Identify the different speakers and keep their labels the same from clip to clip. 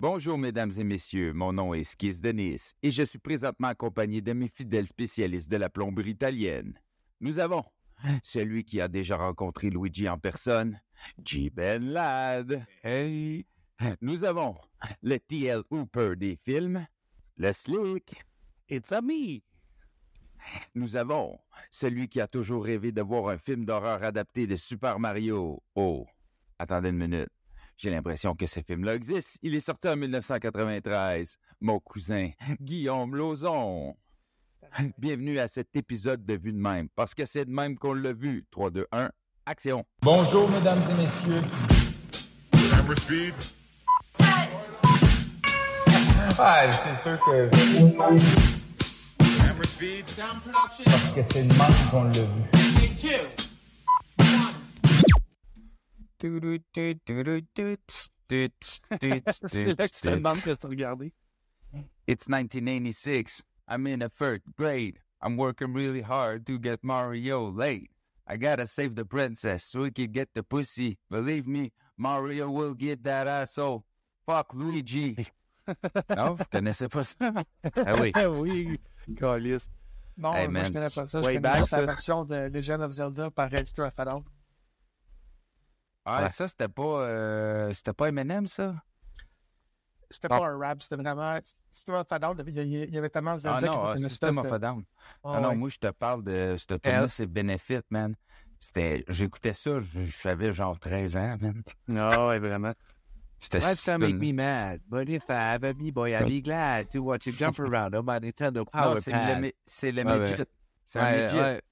Speaker 1: Bonjour, mesdames et messieurs. Mon nom est Skis Denis et je suis présentement accompagné de mes fidèles spécialistes de la plomberie italienne. Nous avons celui qui a déjà rencontré Luigi en personne, J. Ben Ladd.
Speaker 2: Hey!
Speaker 1: Nous avons le T.L. Hooper des films, le Slick.
Speaker 2: It's a me!
Speaker 1: Nous avons celui qui a toujours rêvé de voir un film d'horreur adapté de Super Mario. Oh, attendez une minute. J'ai l'impression que ce film-là existe. Il est sorti en 1993. Mon cousin, Guillaume Lauzon. Bienvenue à cet épisode de Vue de même, parce que c'est de même qu'on l'a vu. 3, 2, 1, action.
Speaker 3: Bonjour, mesdames et messieurs.
Speaker 4: Camera speed.
Speaker 3: Ah, c'est sûr que.
Speaker 4: Camera speed.
Speaker 3: Parce que c'est de même qu'on l'a vu.
Speaker 1: It's 1986. I'm in a third grade. I'm working really hard to get Mario late. I gotta save the princess so we can get the pussy. Believe me, Mario will get that asshole. Fuck Luigi. non, vous connaissez pas ça? ah oui.
Speaker 2: oui, Calice.
Speaker 5: Non,
Speaker 1: Hey,
Speaker 5: moi, je connais pas ça.
Speaker 1: way
Speaker 5: Je connais
Speaker 1: back, ça.
Speaker 5: la version de Legend of Zelda par Register of Adult.
Speaker 1: Ah,
Speaker 2: Ouais.
Speaker 1: ça, c'était pas, euh, c'était pas Eminem, ça?
Speaker 5: C'était
Speaker 2: Non.
Speaker 5: pas un rap, c'était vraiment. System of Adult, il y avait- il y avait tellement
Speaker 1: Ah non,
Speaker 5: y
Speaker 1: ah,
Speaker 5: une
Speaker 1: System
Speaker 5: espèce
Speaker 1: of
Speaker 5: de...
Speaker 1: a Down.
Speaker 5: Ah,
Speaker 1: Ah non,
Speaker 5: ouais.
Speaker 1: moi, je te parle de ce
Speaker 2: Elle-
Speaker 1: film-là, c'est Benefit, man. C'était, j'écoutais ça, je- j'avais genre 13 ans, man.
Speaker 2: Non, ouais, vraiment.
Speaker 1: C'était
Speaker 2: Life's
Speaker 1: cette
Speaker 2: gonna make me mad, but if I have a me boy, I'd be glad to watch you jump around on my Nintendo
Speaker 1: Non,
Speaker 2: Power
Speaker 1: c'est le,
Speaker 2: Pad.
Speaker 1: c'est le midget.
Speaker 2: ouais.
Speaker 1: C'est un
Speaker 2: Ouais,
Speaker 1: midget.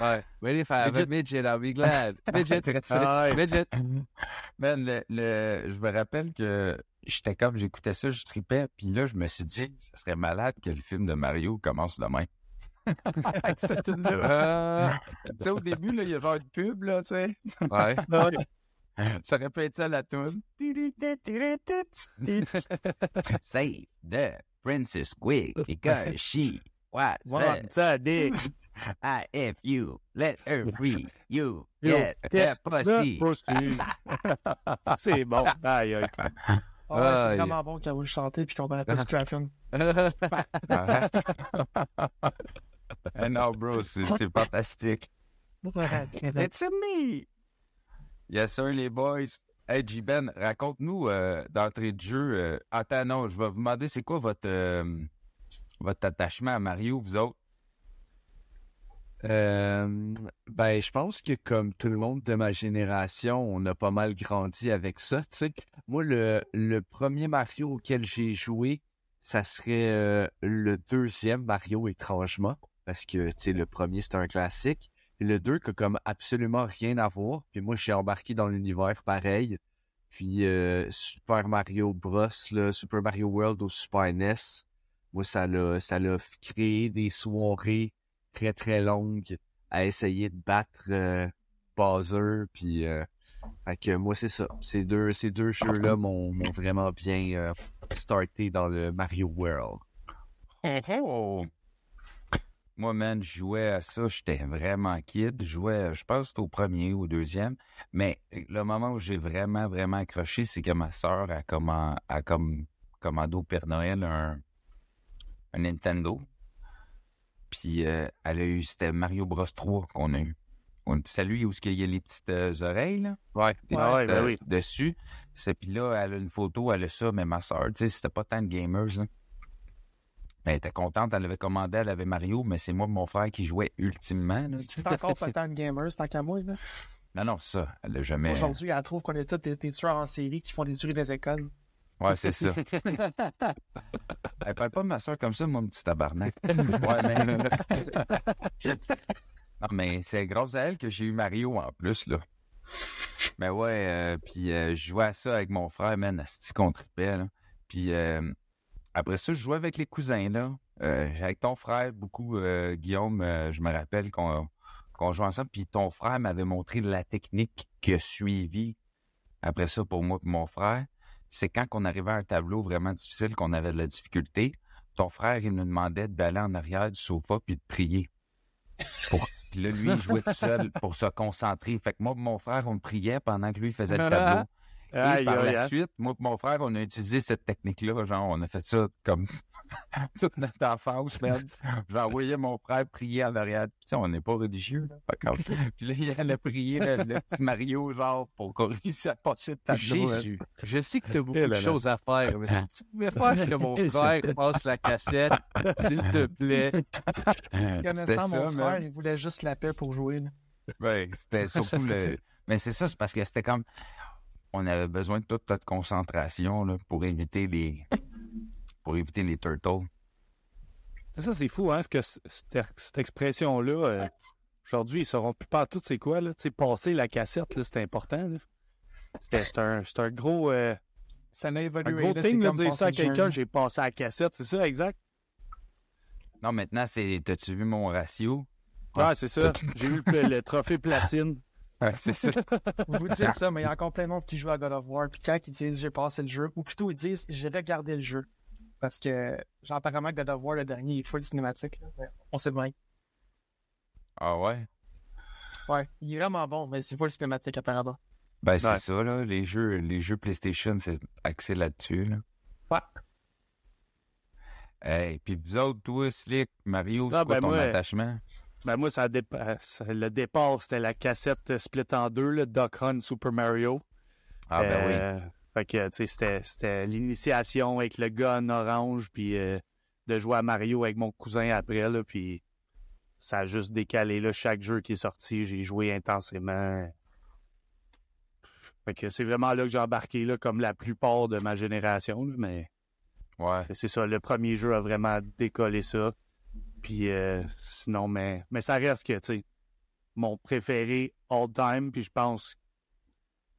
Speaker 2: Ouais. Ouais. But if I have a
Speaker 1: Midget.
Speaker 2: midget, I'll be glad. Midget.
Speaker 1: Ah, ouais.
Speaker 2: Midget.
Speaker 1: Man, le, le- je me rappelle que j'étais comme, j'écoutais ça, je tripais, puis là, je me suis dit, ça serait malade que le film de Mario commence demain. Tune-là. tu sais, au début, là, il y a genre une pub, là, tu sais.
Speaker 2: Ouais.
Speaker 1: Ça aurait pu être ça, la tune. Save the Princess Squig because she was
Speaker 5: Wants
Speaker 1: a dick. I, if you let her free, you get the pussy.
Speaker 2: C'est bon. Aïe, aïe.
Speaker 5: Ah ouais,
Speaker 2: Aïe.
Speaker 5: c'est vraiment bon qu'elle vous le chanter puis qu'on tout la film.
Speaker 1: Ah non, bro, c'est c'est fantastique. It's a me! Yes, sir, les boys. Hey, J-Ben, raconte-nous euh, d'entrée de jeu. euh, attends, non, je vais vous demander, c'est quoi votre, euh, votre attachement à Mario, vous autres?
Speaker 2: Euh, ben, je pense que comme tout le monde de ma génération, on a pas mal grandi avec ça. Moi, le, le premier Mario auquel j'ai joué, ça serait euh, le deuxième Mario, étrangement, parce que, le premier, c'est un classique. Et le deux, qui a comme absolument rien à voir. Puis moi, j'ai embarqué dans l'univers pareil. Puis euh, Super Mario Bros, là, Super Mario World au Super NES, moi, ça l'a, ça l'a créé des soirées très très longue à essayer de battre euh, Bowser puis euh, que moi c'est ça ces deux ces deux jeux là m'ont vraiment bien euh, starté dans le Mario World
Speaker 1: Oh! Moi, man, je jouais à ça, j'étais vraiment kid. Je jouais, je pense au premier ou au deuxième. Mais le moment où j'ai vraiment, vraiment accroché, c'est que ma sœur a, a comme commandé au Père Noël un, un Nintendo. Puis euh, elle a eu, c'était Mario Bros 3 qu'on a eu. On dit celui où il y a les petites euh, oreilles, là?
Speaker 2: ouais
Speaker 5: Ouais,
Speaker 1: petites,
Speaker 2: ouais, ben
Speaker 1: euh,
Speaker 2: oui.
Speaker 1: dessus. C'est puis là, elle a une photo, elle a ça, mais ma soeur, tu sais, c'était pas tant de gamers, là. Mais elle était contente, elle avait commandé, elle avait Mario, mais c'est moi et mon frère qui jouait ultimement. Là.
Speaker 5: C'est encore pas tant de gamers, tant qu'à moi. Là?
Speaker 1: Non, non, ça, elle a jamais.
Speaker 5: Aujourd'hui, elle trouve qu'on est tous des, des tueurs en série qui font des tueries des écoles.
Speaker 1: Ouais, c'est ça. elle parle pas de ma soeur comme ça, mon petit tabarnak. ouais, mais. non, mais c'est grâce à elle que j'ai eu Mario en plus, là. Mais ouais, euh, puis euh, je jouais à ça avec mon frère, man, à qu'on tripait, là. Puis euh, après ça, je jouais avec les cousins, là. Avec ton frère, beaucoup, Guillaume, je me rappelle qu'on qu'on jouait ensemble. Puis ton frère m'avait montré la technique qui a suivi après ça pour moi et mon frère. C'est quand on arrivait à un tableau vraiment difficile, qu'on avait de la difficulté, ton frère, il nous demandait d'aller en arrière du sofa puis de prier. Pour- Puis là, lui, il jouait tout seul pour se concentrer. Fait que moi mon frère, on priait pendant que lui faisait le tableau. Et
Speaker 6: Aïe,
Speaker 1: par
Speaker 6: aïe,
Speaker 1: la
Speaker 6: aïe.
Speaker 1: suite, moi et mon frère, on a utilisé cette technique-là. Genre, on a fait ça comme toute notre enfance, man. J'ai envoyé mon frère prier en arrière. Tu sais, on n'est pas religieux, là. Que- Puis là, il allait prier le, le petit Mario, genre, pour qu'on réussisse à passer tableau. hein.
Speaker 2: Jésus, je sais que tu as beaucoup
Speaker 6: Eh là
Speaker 2: de
Speaker 6: là.
Speaker 2: choses à faire, mais si tu pouvais faire que mon frère passe la cassette, s'il te plaît.
Speaker 5: Connaissant mon frère, il voulait juste la paix pour jouer. là.
Speaker 1: C'était surtout le. Mais c'est ça, c'est parce que c'était comme. On avait besoin de toute notre concentration là, pour éviter les. Pour éviter les turtles.
Speaker 6: Ça, c'est fou, hein, ce que cette, expression-là, euh, aujourd'hui, ils sauront plus pas tout c'est quoi, là. Tu sais, passer la cassette, là, c'est important, C'est un, c'est un gros, euh,
Speaker 5: Ça n'a
Speaker 6: un
Speaker 5: évolué.
Speaker 6: gros
Speaker 5: là,
Speaker 6: thing
Speaker 5: c'est
Speaker 6: de dire ça à quelqu'un, j'ai passé à la cassette, c'est ça, exact?
Speaker 1: Non, maintenant, c'est. T'as-tu vu mon ratio?
Speaker 6: Ah, c'est ça. J'ai eu le, le trophée platine.
Speaker 1: Ouais, c'est ça.
Speaker 5: Vous vous dites ça, mais il y a encore plein de monde qui joue à God of War. Puis quand ils disent j'ai passé le jeu, ou plutôt ils disent j'ai regardé le jeu. Parce que, genre, apparemment, God of War, le dernier, il est full cinématique. là. On sait bien.
Speaker 1: Ah ouais?
Speaker 5: Ouais, il est vraiment bon, mais c'est full cinématique, apparemment.
Speaker 1: Ben, c'est
Speaker 6: Ouais.
Speaker 1: ça, là. Les jeux, les jeux PlayStation, c'est axé là-dessus, là.
Speaker 5: Ouais.
Speaker 1: Hey, puis vous autres, toi, Slick, Mario, c'est
Speaker 6: Ah,
Speaker 1: quoi
Speaker 6: ben,
Speaker 1: ton
Speaker 6: moi,
Speaker 1: attachement?
Speaker 6: Ben, moi, ça le départ, c'était la cassette split en deux, le Duck Hunt Super Mario.
Speaker 1: Ah, ben oui.
Speaker 6: Euh, Fait que, tu sais, c'était- c'était l'initiation avec le gun orange, puis euh, de jouer à Mario avec mon cousin après, là, puis ça a juste décalé, là, chaque jeu qui est sorti, j'ai joué intensément. Fait que c'est vraiment là que j'ai embarqué, là, comme la plupart de ma génération, là, mais
Speaker 1: Ouais.
Speaker 6: c'est ça, le premier jeu a vraiment décollé ça. Puis euh, sinon, mais, mais ça reste que, tu sais, mon préféré all time, puis je pense,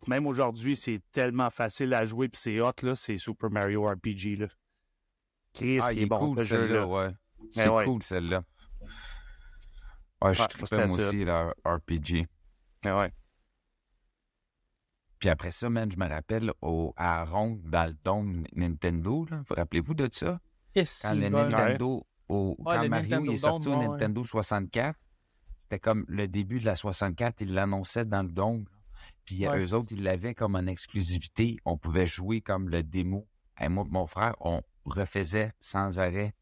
Speaker 6: même aujourd'hui, c'est tellement facile à jouer, puis c'est hot, là, c'est Super Mario RPG, là. Chris,
Speaker 1: Ah,
Speaker 6: qui
Speaker 1: il
Speaker 6: est bon,
Speaker 1: cool,
Speaker 6: ce
Speaker 1: celle-là,
Speaker 6: jeu-là.
Speaker 1: ouais. C'est
Speaker 6: ouais.
Speaker 1: cool, celle-là. Ouais, je moi
Speaker 6: ça.
Speaker 1: aussi, la RPG.
Speaker 6: Mais ouais.
Speaker 1: Puis après ça, man, je me rappelle au, à Ronde, dans le dôme Nintendo, là. Vous rappelez-vous de ça?
Speaker 5: Yes,
Speaker 1: Quand
Speaker 5: c'est
Speaker 1: le
Speaker 5: bon.
Speaker 1: Nintendo, au,
Speaker 5: Ouais,
Speaker 1: quand Mario
Speaker 5: Nintendo
Speaker 1: est sorti au. Nintendo 64, c'était comme le début de la 64, ils l'annonçaient dans le là. Puis
Speaker 5: Ouais.
Speaker 1: eux autres, ils l'avaient comme en exclusivité. On pouvait jouer comme le démo. Et moi, mon frère, on refaisait sans arrêt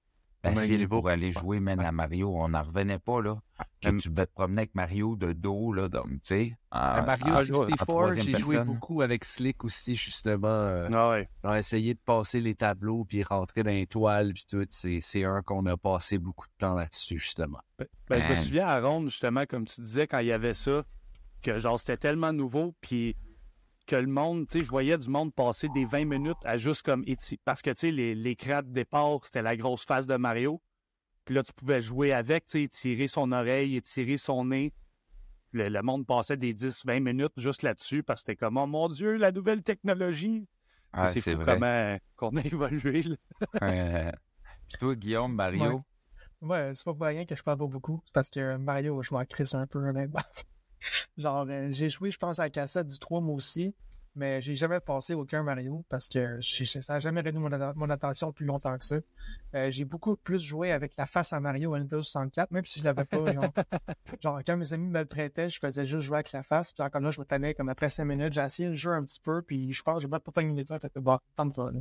Speaker 1: la file pour aller jouer, man, à Mario. On n'en revenait pas, là. Que
Speaker 6: Même-
Speaker 1: tu devais te promener avec Mario de dos, là, donc, tu sais.
Speaker 2: À Mario
Speaker 1: en- en
Speaker 2: 64,
Speaker 1: troisième
Speaker 2: j'ai joué beaucoup avec Slick aussi, justement. euh,
Speaker 6: Ah ouais.
Speaker 2: on a essayé de passer les tableaux, puis rentrer dans les toiles, puis tout. C'est c'est un qu'on a passé beaucoup de temps là-dessus, justement.
Speaker 6: Ben, ben, je me souviens à Ronde, justement, comme tu disais, quand il y avait ça, que genre c'était tellement nouveau, puis que le monde, tu sais, je voyais du monde passer des 20 minutes à juste comme Parce que, tu sais, les- l'écran de départ, c'était la grosse face de Mario. Puis là, tu pouvais jouer avec, tu sais, étirer son oreille, étirer son nez. Le, le monde passait des 10-20 minutes juste là-dessus parce que c'était comme, oh mon Dieu, la nouvelle technologie.
Speaker 1: Ah,
Speaker 6: c'est fou
Speaker 1: vrai.
Speaker 6: comment qu'on a évolué. là.
Speaker 1: Euh, Puis toi, Guillaume, Mario,
Speaker 5: Ouais, c'est pas pour rien que je parle pas beaucoup. C'est parce que Mario, je m'en crisse un peu, honnêtement. Genre, euh, j'ai joué, je pense, à la cassette du 3, moi aussi. Mais j'ai jamais passé aucun Mario parce que ça n'a jamais retenu mon, mon attention plus longtemps que ça. Euh, j'ai beaucoup plus joué avec la face à Mario à Nintendo 64, même si je l'avais pas. Genre, genre, quand mes amis me le prêtaient, je faisais juste jouer avec la face. Puis encore là, je me tenais comme après 5 minutes, j'ai essayé de jouer un petit peu. Puis je pense que j'ai pas fini les temps. Fait que bon, tente pas, là.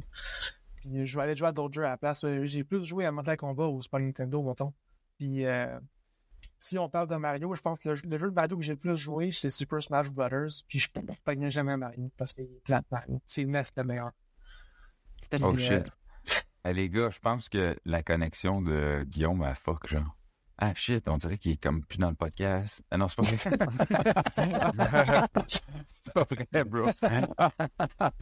Speaker 5: Puis je vais aller jouer à d'autres jeux à la place. Euh, J'ai plus joué à Mortal Kombat ou Super Nintendo, mettons. Puis euh, si on parle de Mario, je pense que le, le jeu de Mario que j'ai le plus joué, c'est Super Smash Brothers. Puis je ne jamais Mario parce qu'il est plate Mario. C'est NES le meilleur.
Speaker 1: Oh
Speaker 5: euh,
Speaker 1: shit. Eh, les gars, je pense que la connexion de Guillaume a fuck, genre. Ah shit, on dirait qu'il est comme plus dans le podcast. Ah non, c'est pas vrai. c'est pas vrai, bro.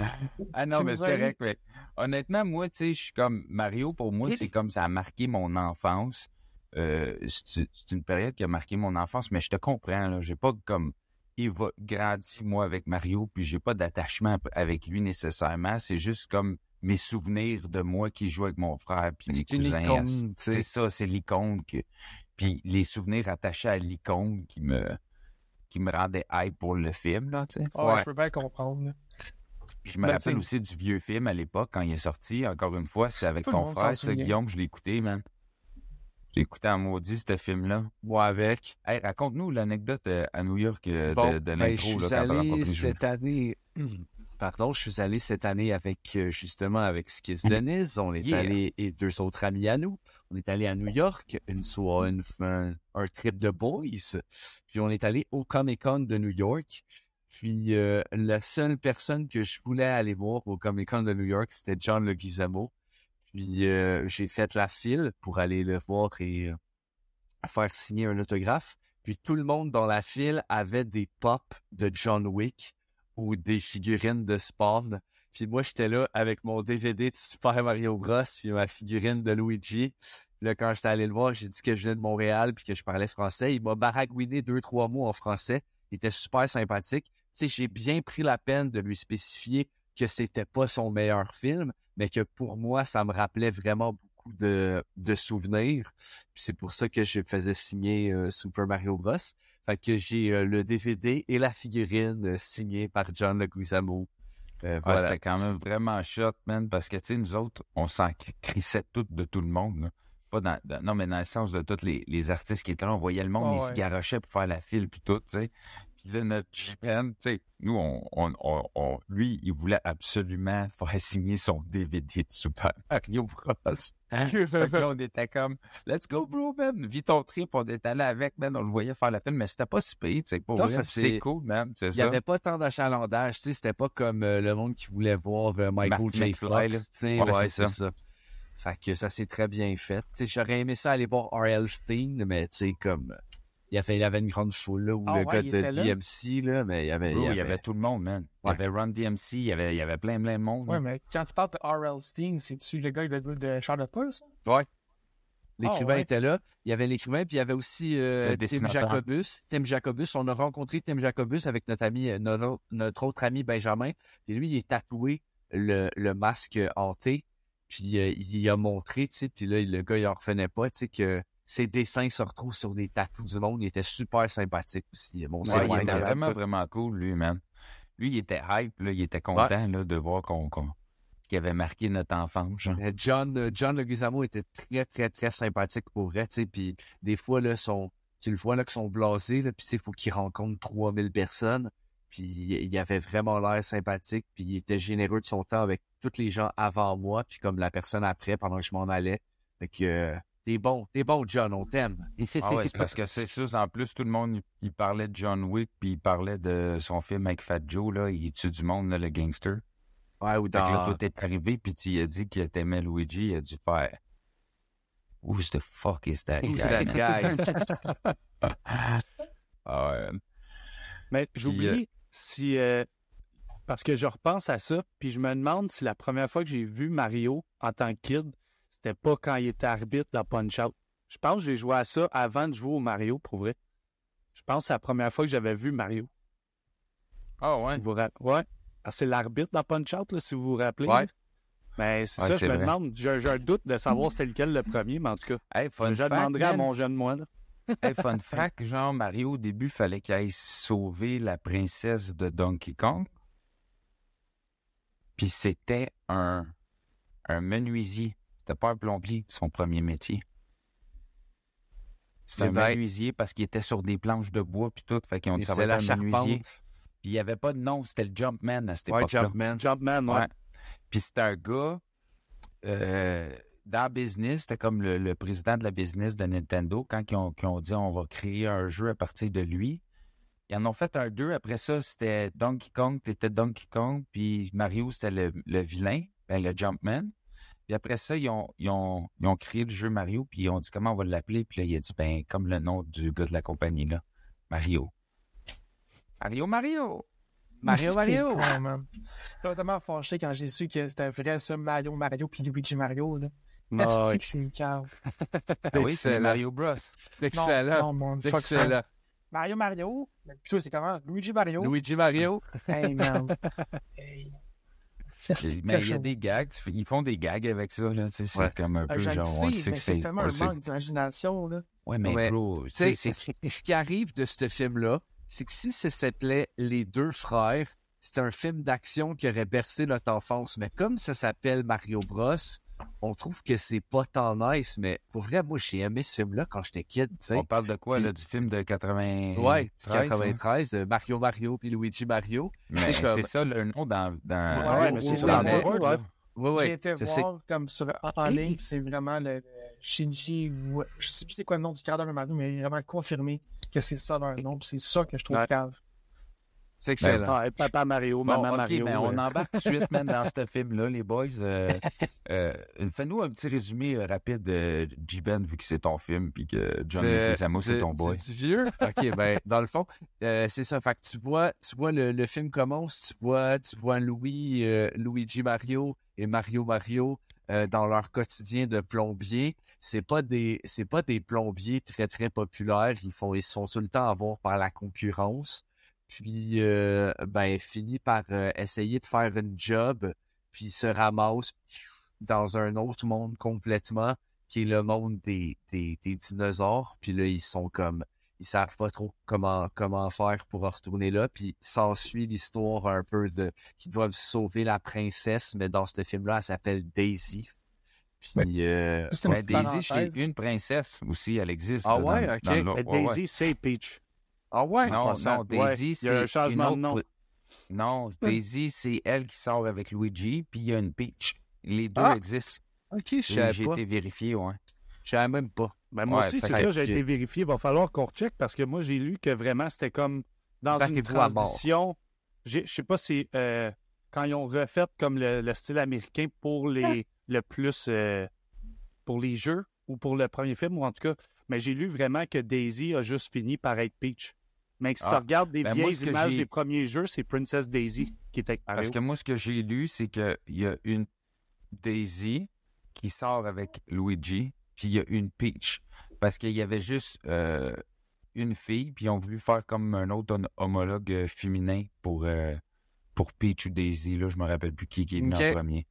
Speaker 1: ah non, mais c'est correct. mais honnêtement, moi, tu sais, je suis comme Mario, pour moi, c'est comme ça a marqué mon enfance. Euh, c'est une période qui a marqué mon enfance, mais je te comprends, là. J'ai pas comme il va grandi moi avec Mario, puis j'ai pas d'attachement avec lui nécessairement. C'est juste comme mes souvenirs de moi qui joue avec mon frère puis mes cousins. C'est- ça, c'est l'icône que. Puis les souvenirs attachés à l'icône qui me qui me rendaient hype pour le film, là, tu sais.
Speaker 5: ouais, je peux bien comprendre.
Speaker 1: Puis je me
Speaker 5: Ben,
Speaker 1: rappelle
Speaker 5: t'sais-
Speaker 1: aussi du vieux film à l'époque, quand il est sorti. Encore une fois, c'est avec ton frère, ça. Guillaume, je l'ai écouté, man. J'ai écouté en maudit, ce film-là.
Speaker 2: Moi avec.
Speaker 1: Hey, raconte-nous l'anecdote euh, à New York euh,
Speaker 2: Bon,
Speaker 1: de, de
Speaker 2: ben, je suis
Speaker 1: là,
Speaker 2: allé cette année Pardon, je suis allé cette année avec euh, justement avec Skis Denise. On est
Speaker 1: Yeah.
Speaker 2: allé et deux autres amis à nous. On est allé à New York, une soirée, une- un, un trip de boys. Puis on est allé au Comic Con de New York. Puis euh, la seule personne que je voulais aller voir au Comic Con de New York, c'était John Leguizamo. Puis euh, j'ai fait la file pour aller le voir et euh, faire signer un autographe. Puis tout le monde dans la file avait des pops de John Wick ou des figurines de Spawn. Puis moi, j'étais là avec mon DVD de Super Mario Bros. puis ma figurine de Luigi. Là, quand j'étais allé le voir, j'ai dit que je venais de Montréal puis que je parlais français. Il m'a baragouiné deux, trois mots en français. Il était super sympathique. Tu sais, j'ai bien pris la peine de lui spécifier que c'était pas son meilleur film, mais que pour moi, ça me rappelait vraiment beaucoup de, de souvenirs. Puis c'est pour ça que je faisais signer euh, Super Mario Bros. Fait que j'ai euh, le DVD et la figurine euh, signée par John Leguizamo. Euh,
Speaker 1: Ah,
Speaker 2: voilà.
Speaker 1: C'était quand même vraiment shot, man, parce que, tu sais, nous autres, on s'en crissait tout de tout le monde. là. Pas dans, dans- non, mais dans le sens de tous les, les artistes qui étaient là, on voyait le monde,
Speaker 5: Ah
Speaker 1: ils
Speaker 5: ouais.
Speaker 1: se garochaient pour faire la file, puis tout, tu sais. Puis là, notre tu sais, nous, on, on, on- on- lui, il voulait absolument faire signer son DVD de Super Mario Bros. Fait que là, on était comme, let's go, bro, man. Vis ton trip, on était allé avec, man. On le voyait faire la file, mais c'était pas si payé, tu sais.
Speaker 2: Ça,
Speaker 1: c'est cool, man. C'est
Speaker 2: Il n'y
Speaker 1: ça.
Speaker 2: avait pas tant d'achalandage, tu sais, c'était pas comme euh, le monde qui voulait voir euh, Michael
Speaker 1: Marty
Speaker 2: J. Fox, tu sais,
Speaker 1: Ouais,
Speaker 2: ouais,
Speaker 1: c'est
Speaker 2: c'est ça. Fait que ça s'est très bien fait. J'aurais aimé ça aller voir R.L. Stein, mais tu sais, comme, il y avait, il avait une grande foule, là, ou
Speaker 5: Ah
Speaker 2: le
Speaker 5: ouais,
Speaker 2: gars de
Speaker 5: là?
Speaker 2: DMC, là, mais il y avait,
Speaker 1: Bro, il y avait tout le monde, man. Il
Speaker 2: Ouais.
Speaker 1: y avait Run DMC, il y avait, il y avait plein, plein de monde.
Speaker 5: Ouais, mais quand tu parles de R.L. Stein, c'est-tu le gars de, de Charlotte Paul, ça?
Speaker 2: L'écrivain
Speaker 5: Ah, ouais.
Speaker 2: était là. Il y avait l'écrivain, puis il y avait aussi euh, Tim. Jacobus. Tim Jacobus, on a rencontré Tim Jacobus avec notre ami, euh, notre, notre autre ami Benjamin. Et lui, il est tatoué le, le masque hanté. Puis euh, il a montré, tu sais, puis là, le gars, il en revenait pas, tu sais, que ses dessins se retrouvent sur des tatous du monde. Il était super sympathique aussi. Mon
Speaker 1: Ouais, il était vraiment, vraiment cool, lui, man. Lui, il était hype, là, il était content là, de voir qu'on, qu'il avait marqué notre enfance. genre.
Speaker 2: Mais John, euh, John Leguizamo était très, très, très sympathique pour vrai, puis des fois, là, son, tu le vois, là, qu'ils sont blasés, puis il faut qu'il rencontre 3000 personnes, puis il avait vraiment l'air sympathique, puis il était généreux de son temps avec tous les gens avant moi, puis comme la personne après, pendant que je m'en allais. Fait que, euh, t'es bon, t'es bon, John, on t'aime.
Speaker 1: Ah ouais, parce que c'est ça. En plus, tout le monde, il, parlait de John Wick, puis il parlait de son film avec Fat Joe, là, il tue du monde, là, le gangster.
Speaker 2: Ouais, ou
Speaker 1: Fait que là,
Speaker 2: dans...
Speaker 1: toi, t'es arrivé, puis tu lui as dit qu'il t'aimait Luigi, il a dû faire « Who's the fuck is that
Speaker 2: Who's
Speaker 1: guy?
Speaker 2: that guy?
Speaker 1: Ah ouais.
Speaker 6: Mais j'oublie si. euh, parce que je repense à ça, puis je me demande si la première fois que j'ai vu Mario en tant que kid, c'était pas quand il était arbitre dans Punch Out. Je pense que j'ai joué à ça avant de jouer au Mario, pour vrai. Je pense que c'est la première fois que j'avais vu Mario.
Speaker 1: Ah ouais.
Speaker 6: Vous ra- Ouais. Ah, c'est l'arbitre dans Punch Out, là, si vous vous rappelez.
Speaker 2: Ouais.
Speaker 6: Mais c'est
Speaker 1: Ouais,
Speaker 6: ça,
Speaker 1: c'est
Speaker 6: je me
Speaker 1: vrai.
Speaker 6: demande. J'ai j'ai un doute de savoir c'était lequel le premier, mais en tout cas,
Speaker 1: Hey, fun
Speaker 6: je
Speaker 1: fact,
Speaker 6: demanderai à mon jeune moi. Là.
Speaker 1: Hey, fun fact, genre, Mario, au début, fallait qu'il aille sauver la princesse de Donkey Kong. Puis c'était un, un menuisier. C'était pas un plombier, son premier métier. C'est un
Speaker 2: vrai.
Speaker 1: menuisier parce qu'il était sur des planches de bois puis tout. Fait qu'ils ont dit
Speaker 2: Et
Speaker 1: ça
Speaker 2: c'est
Speaker 1: va
Speaker 2: la
Speaker 1: menuisier. Puis il n'y avait pas de nom, c'était le Jumpman à cette
Speaker 2: Ouais,
Speaker 1: époque-là.
Speaker 2: Jumpman.
Speaker 6: Jumpman, ouais.
Speaker 1: Ouais. Puis c'était un gars euh, dans business, c'était comme le, le président de la business de Nintendo quand ils ont, ont dit on va créer un jeu à partir de lui. Ils en ont fait un deux. Après ça, c'était Donkey Kong, t'étais Donkey Kong, puis Mario, c'était le, le vilain, ben, le Jumpman. Puis après ça, ils ont, ils, ont, ils ont créé le jeu Mario, puis ils ont dit comment on va l'appeler. Puis là, il a dit, ben, comme le nom du gars de la compagnie, là, Mario. Mario, Mario!
Speaker 2: Mario, Mario!
Speaker 5: m'a tellement fâché quand j'ai su que c'était vrai ça, Mario, Mario puis Luigi Mario. Là. Que c'est une cave.
Speaker 1: Ah oui, c'est. Mario Bros.
Speaker 2: Excellent.
Speaker 5: Non, non, mon fuck ça.
Speaker 2: Excellent.
Speaker 5: Mario Mario. Plutôt, c'est comment? Luigi Mario.
Speaker 2: Luigi Mario.
Speaker 5: Hey, man. hey.
Speaker 1: Mais il y a des gags, ils font des gags avec ça, là, c'est
Speaker 2: Ouais.
Speaker 1: comme un peu
Speaker 5: le
Speaker 1: genre, on le
Speaker 5: sais,
Speaker 1: sait
Speaker 5: mais
Speaker 1: que
Speaker 5: c'est
Speaker 1: c'est...
Speaker 5: tellement
Speaker 1: on
Speaker 5: un manque d'imagination, là.
Speaker 1: Ouais, mais
Speaker 2: Ouais.
Speaker 1: bro, c'est...
Speaker 2: ce qui arrive de ce film-là, c'est que si ça s'appelait Les Deux Frères, c'est un film d'action qui aurait bercé notre enfance. Mais comme ça s'appelle Mario Bros, on trouve que c'est pas tant nice, mais pour vrai, moi, j'ai aimé ce film-là quand j'étais kid, tu sais.
Speaker 1: On parle de quoi, là, du film de 80...
Speaker 2: Ouais, du
Speaker 1: 13,
Speaker 2: 93, euh, Mario Mario puis Luigi Mario.
Speaker 1: Mais
Speaker 2: C'est comme-
Speaker 1: ça le nom dans... dans...
Speaker 6: Ouais, ouais, mais c'est
Speaker 5: ouais,
Speaker 6: ça
Speaker 5: ouais,
Speaker 6: dans le word, ouais.
Speaker 2: Ouais, ouais.
Speaker 5: J'ai été
Speaker 2: je sais.
Speaker 5: voir comme sur en, en ligne, c'est vraiment le, le Shinji. ou- Je sais plus c'est quoi le nom du créateur de Mario, mais il est vraiment confirmé que c'est ça leur nom. puis C'est ça que je trouve
Speaker 6: Ouais.
Speaker 5: cave.
Speaker 2: C'est excellent.
Speaker 6: Ouais, papa Mario,
Speaker 1: Bon,
Speaker 6: maman Mario.
Speaker 1: mais
Speaker 6: euh,
Speaker 1: on embarque tout de suite, man, dans ce film-là, les boys. Euh, euh, Fais-nous un petit résumé euh, rapide de J-Ben, vu que c'est ton film, puis que John Leguizamo, c'est ton boy.
Speaker 2: du vieux? OK, ben, dans le fond, euh, c'est ça. Fait que tu vois, tu vois le, le film commence, tu vois, tu vois Louis, euh, Luigi Mario et Mario Mario euh, dans leur quotidien de plombier. C'est pas des, c'est pas des plombiers très, très populaires. Ils font, ils sont tout le temps à voir par la concurrence. Puis, euh, ben, finit par euh, essayer de faire une job, puis se ramasse dans un autre monde complètement qui est le monde des, des, des dinosaures. Puis là, ils sont comme, ils savent pas trop comment, comment faire pour retourner là. Puis s'ensuit l'histoire un peu de, qu'ils doivent sauver la princesse, mais dans ce film-là, elle s'appelle Daisy. Puis, euh,
Speaker 1: Daisy, c'est une princesse aussi, elle existe.
Speaker 2: Ah
Speaker 1: là,
Speaker 2: ouais,
Speaker 1: dans-
Speaker 2: ok.
Speaker 1: dans
Speaker 6: mais
Speaker 1: ouais, ouais.
Speaker 6: Daisy, c'est Peach.
Speaker 2: Ah ouais?
Speaker 1: Non, non,
Speaker 6: Ouais,
Speaker 1: Daisy,
Speaker 6: il y a un
Speaker 1: c'est
Speaker 6: changement
Speaker 1: une
Speaker 6: de
Speaker 1: autre-
Speaker 6: nom.
Speaker 1: Non, Daisy, c'est elle qui sort avec Luigi, puis il y a une Peach. Les deux
Speaker 2: Ah,
Speaker 1: existent.
Speaker 2: Ok, je
Speaker 1: Et
Speaker 2: savais
Speaker 1: J'ai été vérifié, ouais.
Speaker 2: Je savais même pas.
Speaker 6: Ben, moi
Speaker 1: Ouais,
Speaker 6: aussi, c'est
Speaker 1: que-
Speaker 6: ça, j'ai été vérifié. Il va falloir qu'on recheck parce que moi, j'ai lu que vraiment, c'était comme dans une transition. Je sais pas si euh, quand ils ont refait comme le, le style américain pour les le plus euh, pour les jeux ou pour le premier film, ou en tout cas, mais j'ai lu vraiment que Daisy a juste fini par être Peach. Mais si tu
Speaker 1: Ah,
Speaker 6: regardes des
Speaker 1: ben
Speaker 6: vieilles images des premiers jeux, c'est Princess Daisy qui était avec Mario.
Speaker 1: Parce que moi, ce que j'ai lu, c'est qu'il y a une Daisy qui sort avec Luigi, puis il y a une Peach. Parce qu'il y avait juste euh, une fille, puis ils ont voulu faire comme un autre hom- homologue féminin pour, euh, pour Peach ou Daisy. Là, je me rappelle plus qui, qui est venu en premier.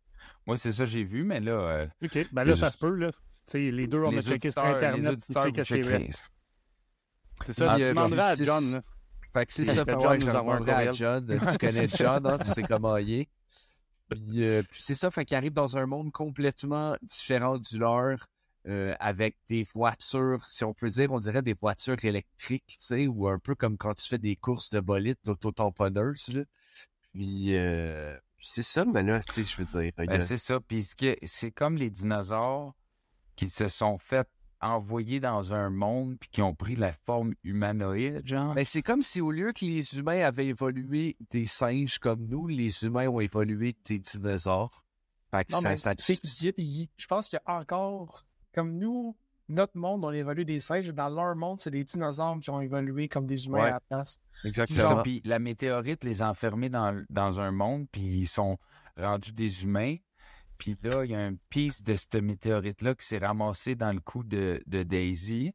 Speaker 1: Moi, c'est ça que j'ai vu, mais là, euh,
Speaker 6: OK, ben là,
Speaker 1: les-
Speaker 6: ça se peut, là. Tu sais, les deux, on a
Speaker 1: les
Speaker 6: checké sur
Speaker 1: les
Speaker 6: Internet, tu
Speaker 1: auditeurs, vous
Speaker 6: c'est ça, tu
Speaker 2: euh,
Speaker 6: demanderas à John, là.
Speaker 2: Fait que c'est ça,
Speaker 6: que
Speaker 2: fait,
Speaker 6: John nous
Speaker 2: je demanderai à. John. Tu connais John, hein, tu sais comment il est. Puis, euh, puis c'est ça, fait qu'il arrive dans un monde complètement différent du leur, euh, avec des voitures, si on peut dire, on dirait des voitures électriques, tu sais, ou un peu comme quand tu fais des courses de bolide d'autotamponneuses, là. Puis, euh, puis c'est ça, mais là, tu sais, je veux dire,
Speaker 1: Ben, c'est ça. Puis ce que- c'est comme les dinosaures qui se sont fait envoyer dans un monde puis qui ont pris la forme humanoïde, genre?
Speaker 2: Ben, c'est comme si au lieu que les humains avaient évolué des singes comme nous, les humains ont évolué des dinosaures. Fait que
Speaker 5: Non,
Speaker 2: ça,
Speaker 5: mais
Speaker 2: ça-
Speaker 5: c'est il- il- je pense qu'il y a encore, comme nous, notre monde, on évolue des singes. Dans leur monde, c'est des dinosaures qui ont évolué comme des humains
Speaker 2: Ouais.
Speaker 5: à la place.
Speaker 2: Exactement.
Speaker 1: Puis la météorite les a enfermés dans, dans un monde, puis ils sont rendus des humains. Puis là, il y a un piece de cette météorite-là qui s'est ramassé dans le cou de, de Daisy.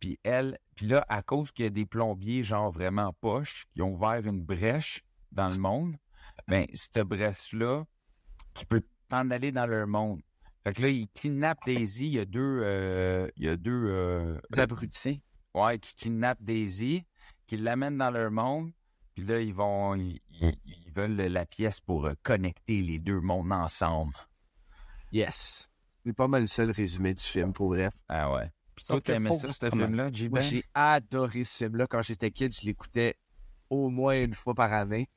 Speaker 1: Puis elle, puis là, à cause qu'il y a des plombiers, genre vraiment poches, qui ont ouvert une brèche dans le monde, ben, cette brèche-là, tu peux t'en aller dans leur monde. Fait que là, ils kidnappent Daisy. Il y a deux, euh, il y a deux, euh,
Speaker 2: Des abrutis.
Speaker 1: Ouais, qui kidnappent Daisy, qui l'amènent dans leur monde, puis là, ils vont. Ils, ils- ils veulent la pièce pour euh, connecter les deux mondes ensemble.
Speaker 2: Yes. C'est pas mal le seul résumé du film, pour vrai.
Speaker 1: Ah ouais. Puis
Speaker 5: Sauf
Speaker 1: toi,
Speaker 5: que
Speaker 1: t'aimais
Speaker 5: pour-
Speaker 1: ça, ce film-là,
Speaker 2: Moi, j'ai adoré ce film-là. Quand j'étais kid, je l'écoutais au moins une fois par année.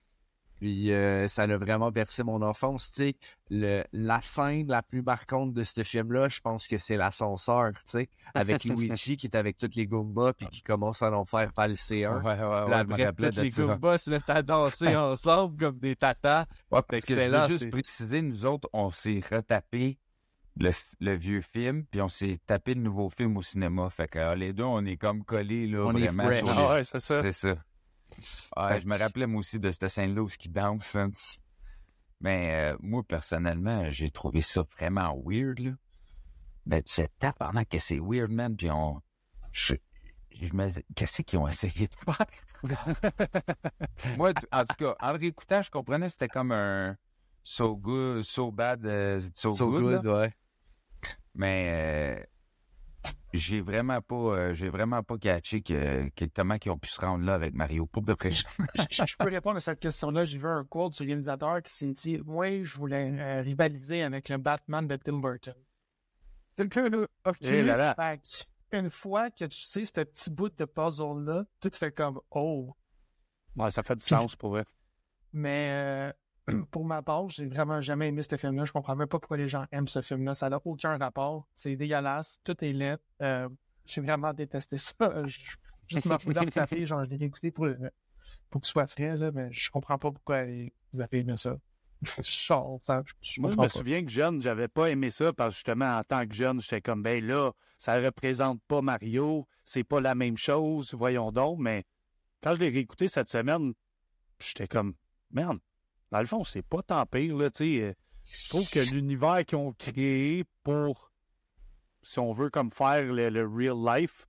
Speaker 2: Puis euh, ça a vraiment bercé mon enfance. Tu sais, le, la scène la plus marquante de ce film-là, je pense que c'est l'ascenseur, tu sais, avec Luigi qui est avec toutes les Goombas puis qui commence à en faire valser un.
Speaker 1: Ouais, ouais, ouais,
Speaker 2: après, toutes les. Goombas se mettent à danser ensemble comme des tatas.
Speaker 1: Ouais, parce que veux juste préciser, nous autres, on s'est retapé le, vieux film, puis on s'est tapé le nouveau film au cinéma. Fait que euh, les deux, on est comme collés, là,
Speaker 2: On est
Speaker 1: vraiment.
Speaker 2: fresh.
Speaker 1: sur les-
Speaker 6: Ah ouais, c'est ça.
Speaker 1: C'est ça. Je me rappelais moi aussi de cette scène-là où ils dansent. hein. Mais euh, moi, personnellement, j'ai trouvé ça vraiment weird. Là. Ben, tu sais, pendant que c'est weird, man. Puis on. Je, je me qu'est-ce qu'ils ont essayé de faire? moi, en tout cas, en le réécoutant, je comprenais que c'était comme un so good, so bad, euh, so,
Speaker 2: So
Speaker 1: good,
Speaker 2: ouais.
Speaker 1: Mais euh, j'ai vraiment pas euh, j'ai vraiment pas catché que, que comment ils ont pu se rendre là avec Mario. Pour de près.
Speaker 5: je, je- je peux répondre à cette question-là. J'ai vu un quote du réalisateur qui s'est dit Moi, je voulais euh, rivaliser avec le Batman de Tim Burton. Donc là, OK.
Speaker 6: Eh là là.
Speaker 5: Fait une fois que tu sais ce petit bout de puzzle-là, tout tu fais comme Oh.
Speaker 6: Ouais, ça fait du sens pour vrai.
Speaker 5: Mais euh, pour ma part, j'ai vraiment jamais aimé ce film-là. Je comprends même pas pourquoi les gens aiment ce film-là. Ça n'a aucun rapport. C'est dégueulasse. Tout est laid. Euh, j'ai vraiment détesté ça. Je- Juste me foutre de fille, genre, je l'ai écouté pour, le- pour que ce soit frais, là, mais je comprends pas pourquoi vous avez aimé ça. Genre, ça, je
Speaker 6: Moi, je me
Speaker 5: pas.
Speaker 6: souviens que jeune, j'avais pas aimé ça parce que justement, en tant que jeune, j'étais comme, ben là, ça représente pas Mario, c'est pas la même chose, voyons donc. Mais quand je l'ai réécouté cette semaine, j'étais comme, merde, dans le fond, c'est pas tant pire, là, tu sais. euh, Je trouve que l'univers qu'ils ont créé pour, si on veut, comme faire le, le real life,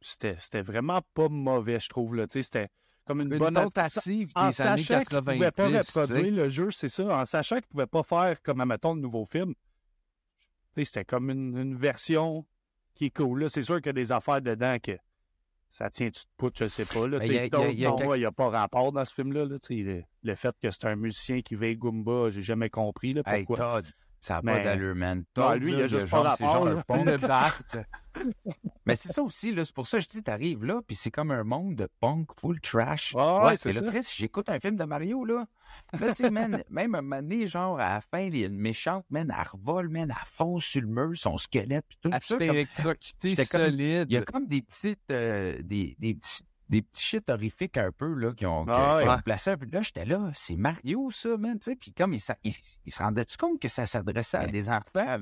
Speaker 6: c'était vraiment pas mauvais, je trouve, là, tu sais. C'était comme une,
Speaker 2: Une
Speaker 6: bonne
Speaker 2: tentative
Speaker 6: en
Speaker 2: des années
Speaker 6: sachant qu'ils
Speaker 2: 90.
Speaker 6: pouvaient pas reproduire le jeu, c'est ça. En sachant qu'ils pouvaient pas faire comme, admettons, films. Tu sais, C'était comme une, une version qui est cool. C'est sûr qu'il y a des affaires dedans que ça tient-tu de poutre, je sais pas. Là.
Speaker 2: Mais
Speaker 6: Tu sais,
Speaker 2: y a- a- y a
Speaker 6: Il n'y pas rapport dans ce film-là. Là. Le, fait que c'est un musicien qui veille Goomba, j'ai jamais compris là,
Speaker 1: Hey,
Speaker 6: pourquoi.
Speaker 1: Todd, ça n'a pas d'allure, man.
Speaker 6: Non,
Speaker 1: Todd,
Speaker 6: lui, il
Speaker 1: là,
Speaker 6: a juste pas
Speaker 1: c'est
Speaker 6: rapport,
Speaker 1: genre. Mais c'est ça aussi, là. C'est pour ça que je dis, t'arrives là, puis c'est comme un monde de punk full trash.
Speaker 6: Ah ouais, c'est
Speaker 1: là. Chris, j'écoute un film de Mario, là. Là, tu sais, man, même un moment donné, genre, à la fin, il y a une méchante, man, elle revole, man, elle fonce sur le mur, son squelette, puis tout
Speaker 2: Elle
Speaker 1: ça.
Speaker 2: s'est
Speaker 1: comme-
Speaker 2: solide.
Speaker 1: Il y a comme des petites, euh, des, des petits, des petits shit horrifiques un peu, là, qui ont, qui-
Speaker 6: Ah
Speaker 1: qui ont
Speaker 2: ouais.
Speaker 1: placé un peu. Là, j'étais là, c'est Mario, ça, man, tu sais. Puis comme, il, il, il se rendait-tu compte que ça s'adressait à des enfants, là?